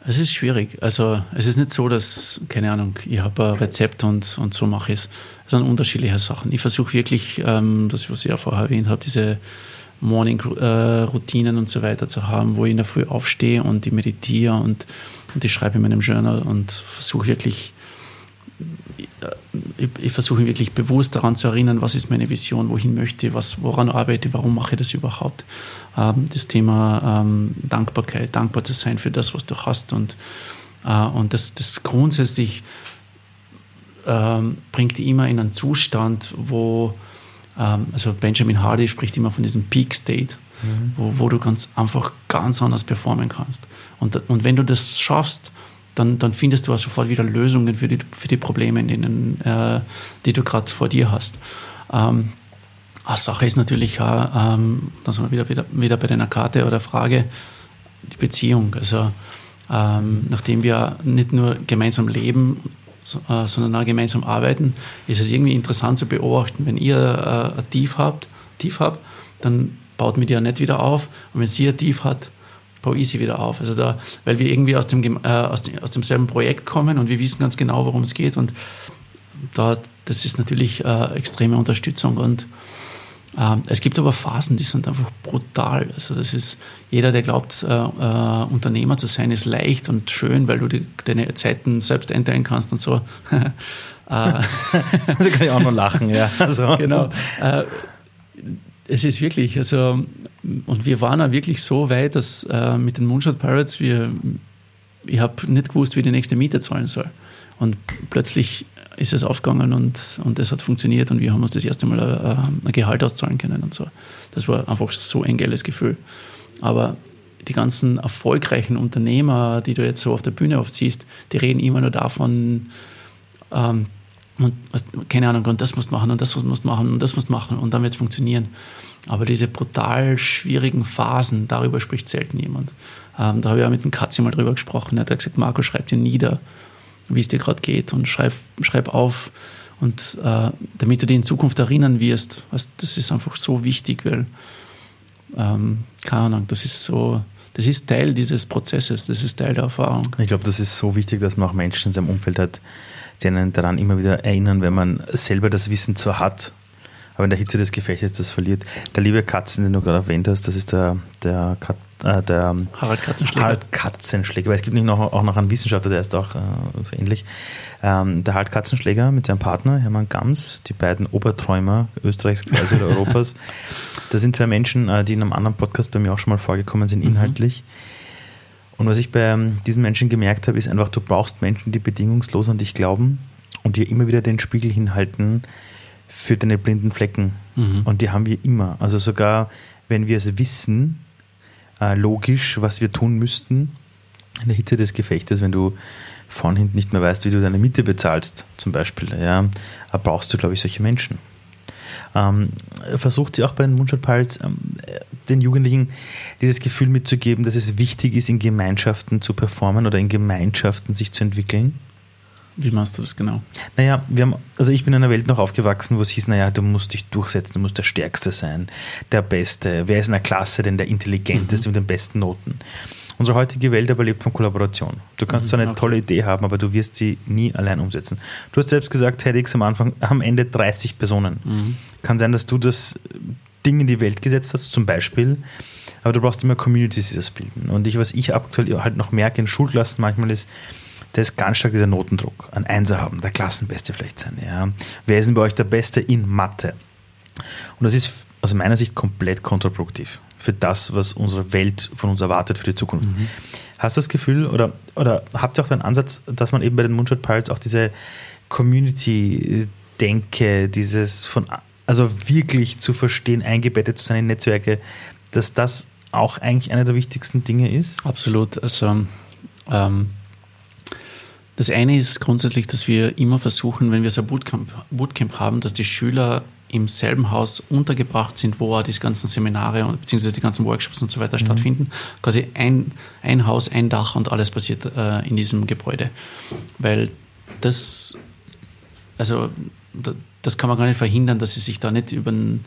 Es ist schwierig. Also es ist nicht so, dass, keine Ahnung, ich habe ein Rezept und, und so mache ich es. Es sind unterschiedliche Sachen. Ich versuche wirklich, ähm, das, was ich ja vorher erwähnt habe, diese Morning-Routinen und so weiter zu haben, wo ich in der Früh aufstehe und ich meditiere und, und ich schreibe in meinem Journal und versuche wirklich, ich, ich versuche wirklich bewusst daran zu erinnern, was ist meine Vision, wohin möchte ich, was, woran arbeite warum mache ich das überhaupt. Ähm, das Thema ähm, Dankbarkeit, dankbar zu sein für das, was du hast und, äh, und das, das grundsätzlich ähm, bringt dich immer in einen Zustand, wo also Benjamin Hardy spricht immer von diesem Peak State, mhm. wo, wo, du ganz einfach ganz anders performen kannst. Und, und wenn du das schaffst, dann, dann findest du auch sofort wieder Lösungen für die, für die Probleme, denen, äh, die du gerade vor dir hast. Ähm, eine Sache ist natürlich auch, ähm, da sind wir wieder, wieder, wieder bei deiner Karte oder Frage, die Beziehung. Also ähm, nachdem wir nicht nur gemeinsam leben, sondern auch gemeinsam arbeiten, ist es irgendwie interessant zu beobachten, wenn ihr äh, ein Tief habt, Tief habt, dann baut mir die ja nicht wieder auf und wenn sie ein Tief hat, baue ich sie wieder auf. Also da, weil wir irgendwie aus, dem, äh, aus, dem, aus demselben Projekt kommen und wir wissen ganz genau, worum es geht und da, das ist natürlich äh, extreme Unterstützung und es gibt aber Phasen, die sind einfach brutal. Also das ist, jeder, der glaubt, äh, äh, Unternehmer zu sein, ist leicht und schön, weil du die, deine Zeiten selbst einteilen kannst und so. da kann ich auch noch lachen, ja. Also. Genau. Äh, es ist wirklich, also, und wir waren auch wirklich so weit, dass äh, mit den Moonshot Pirates, wir, ich habe nicht gewusst, wie die nächste Miete zahlen soll. Und plötzlich ist es aufgegangen und, und es hat funktioniert und wir haben uns das erste Mal ein, ein Gehalt auszahlen können und so. Das war einfach so ein geiles Gefühl. Aber die ganzen erfolgreichen Unternehmer, die du jetzt so auf der Bühne oft siehst, die reden immer nur davon, ähm, und, keine Ahnung, und das musst du machen und das musst du machen und das musst du machen und dann wird es funktionieren. Aber diese brutal schwierigen Phasen, darüber spricht selten jemand. Ähm, da habe ich auch mit dem Katzi mal drüber gesprochen. Er hat gesagt, Marco, schreib dir nieder, wie es dir gerade geht und schreib, schreib auf. Und äh, damit du dich in Zukunft erinnern wirst, was, das ist einfach so wichtig, weil, ähm, keine Ahnung, das ist so, das ist Teil dieses Prozesses, das ist Teil der Erfahrung. Ich glaube, das ist so wichtig, dass man auch Menschen in seinem Umfeld hat, die einen daran immer wieder erinnern, wenn man selber das Wissen zwar hat, aber in der Hitze des Gefechtes das verliert. Der liebe Katzen, den du gerade erwähnt hast, das ist der, der, äh, der Harald Katzenschläger. Harald Katzenschläger, weil es gibt nicht noch, auch noch einen Wissenschaftler, der ist auch äh, so ähnlich. Ähm, der Harald Katzenschläger mit seinem Partner Hermann Gams, die beiden Oberträumer Österreichs quasi oder Europas. Das sind zwei Menschen, äh, die in einem anderen Podcast bei mir auch schon mal vorgekommen sind, mhm. inhaltlich. Mhm. Und was ich bei ähm, diesen Menschen gemerkt habe, ist einfach, du brauchst Menschen, die bedingungslos an dich glauben und dir immer wieder den Spiegel hinhalten, für deine blinden Flecken. Mhm. Und die haben wir immer. Also sogar, wenn wir es wissen, äh, logisch, was wir tun müssten, in der Hitze des Gefechtes, wenn du vorn hinten nicht mehr weißt, wie du deine Miete bezahlst, zum Beispiel, ja, brauchst du, glaube ich, solche Menschen. Ähm, versucht sie auch bei den Moonshot Pirates ähm, den Jugendlichen dieses Gefühl mitzugeben, dass es wichtig ist, in Gemeinschaften zu performen oder in Gemeinschaften sich zu entwickeln? Wie machst du das genau? Naja, wir haben, also ich bin in einer Welt noch aufgewachsen, wo es hieß, naja, du musst dich durchsetzen, du musst der Stärkste sein, der Beste. Wer ist in der Klasse denn der Intelligenteste mhm. mit den besten Noten? Unsere heutige Welt aber lebt von Kollaboration. Du kannst mhm, zwar eine okay. tolle Idee haben, aber du wirst sie nie allein umsetzen. Du hast selbst gesagt, TEDx am Anfang, am Ende 30 Personen. Mhm. Kann sein, dass du das Ding in die Welt gesetzt hast, zum Beispiel, aber du brauchst immer Communities, die das bilden. Und ich, was ich aktuell halt noch merke in Schulklassen manchmal ist, da ist ganz stark dieser Notendruck. Ein Einser haben, der Klassenbeste vielleicht sein. Ja. Wer ist denn bei euch der Beste in Mathe? Und das ist aus meiner Sicht komplett kontraproduktiv für das, was unsere Welt von uns erwartet für die Zukunft. Mhm. Hast du das Gefühl oder, oder habt ihr auch den Ansatz, dass man eben bei den Moonshot Pirates auch diese Community-Denke, dieses von, also wirklich zu verstehen, eingebettet zu sein in Netzwerke, dass das auch eigentlich einer der wichtigsten Dinge ist? Absolut. Also ähm, das eine ist grundsätzlich, dass wir immer versuchen, wenn wir so ein Bootcamp, Bootcamp haben, dass die Schüler im selben Haus untergebracht sind, wo auch die ganzen Seminare und beziehungsweise die ganzen Workshops und so weiter mhm. stattfinden. Quasi ein, ein Haus, ein Dach und alles passiert äh, in diesem Gebäude. Weil das, also das kann man gar nicht verhindern, dass sie sich da nicht über den,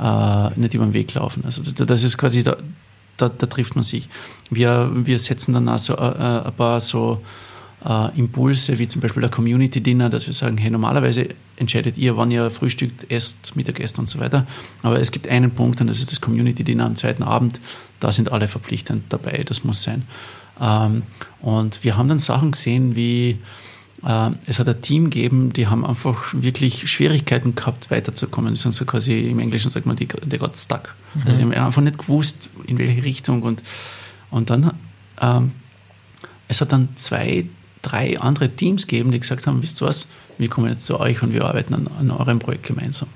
äh, nicht über den Weg laufen. Also das ist quasi, da, da, da trifft man sich. Wir, wir setzen dann auch so, äh, äh ein paar so äh, Impulse, wie zum Beispiel der Community Dinner, dass wir sagen, hey, normalerweise entscheidet ihr, wann ihr frühstückt, esst, Mittagessen und so weiter. Aber es gibt einen Punkt, und das ist das Community Dinner am zweiten Abend. Da sind alle verpflichtend dabei, das muss sein. Ähm, und wir haben dann Sachen gesehen wie, äh, es hat ein Team gegeben, die haben einfach wirklich Schwierigkeiten gehabt, weiterzukommen. Das sind so quasi, im Englischen sagt man, die, die got stuck. Mhm. Also die haben einfach nicht gewusst, in welche Richtung. Und, und dann, ähm, es hat dann zwei, drei andere Teams gegeben, die gesagt haben, wisst ihr was, wir kommen jetzt zu euch und wir arbeiten an, an eurem Projekt gemeinsam.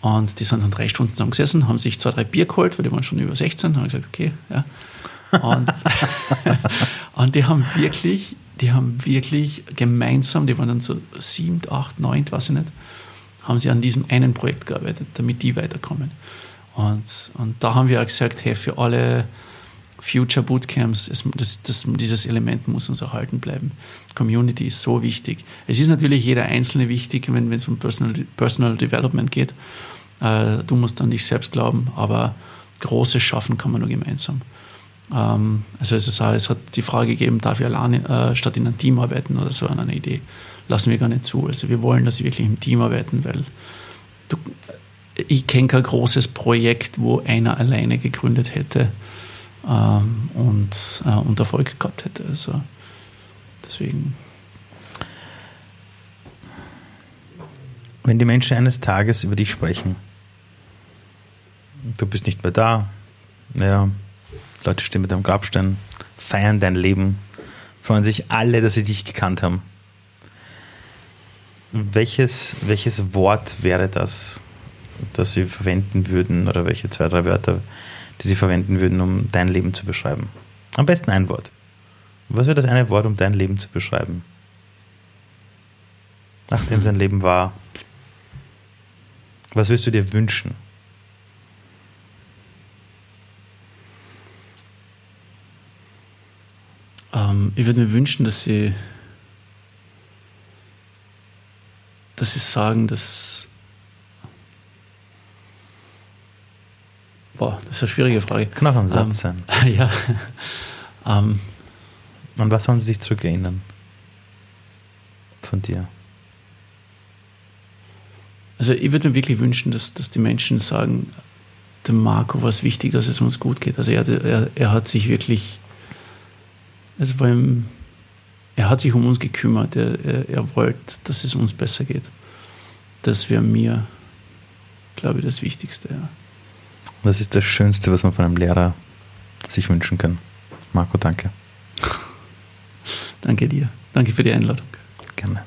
Und die sind dann drei Stunden zusammengesessen, haben sich zwei, drei Bier geholt, weil die waren schon über 16, haben gesagt, okay, ja. Und, und die haben wirklich, die haben wirklich gemeinsam, die waren dann so sieben, acht, neun, weiß ich nicht, haben sie an diesem einen Projekt gearbeitet, damit die weiterkommen. Und, und da haben wir auch gesagt, hey, für alle Future Bootcamps, es, das, das, dieses Element muss uns erhalten bleiben. Community ist so wichtig. Es ist natürlich jeder Einzelne wichtig, wenn, es um Personal, Personal Development geht. Äh, du musst an dich selbst glauben, aber Großes schaffen kann man nur gemeinsam. Ähm, also es, ist, es hat die Frage gegeben, darf ich alleine äh, statt in einem Team arbeiten oder so, eine Idee. Lassen wir gar nicht zu. Also wir wollen, dass sie wirklich im Team arbeiten, weil du, ich kenne kein großes Projekt, wo einer alleine gegründet hätte ähm, und, äh, und Erfolg gehabt hätte. Also deswegen. Wenn die Menschen eines Tages über dich sprechen, du bist nicht mehr da, naja, Leute stehen mit einem Grabstein, feiern dein Leben, freuen sich alle, dass sie dich gekannt haben. Welches, welches Wort wäre das, das sie verwenden würden, oder welche zwei, drei Wörter die sie verwenden würden, um dein Leben zu beschreiben? Am besten ein Wort. Was wäre das eine Wort, um dein Leben zu beschreiben? Nachdem sein Leben war. Was würdest du dir wünschen? Ähm, ich würde mir wünschen, dass sie, dass sie sagen, dass Boah, das ist eine schwierige Frage. Kann auch ein Satz ähm, sein. Ja. ähm, An was sollen Sie sich zurückerinnern? Von dir? Also ich würde mir wirklich wünschen, dass, dass die Menschen sagen, dem Marco war es wichtig, dass es uns gut geht. Also er, er, er hat sich wirklich, also vor allem, er hat sich um uns gekümmert. Er, er, er wollte, dass es uns besser geht. Das wäre mir, glaube ich, das Wichtigste. Ja. Was ist das Schönste, was man von einem Lehrer sich wünschen kann? Marco, danke. Danke dir. Danke für die Einladung. Gerne.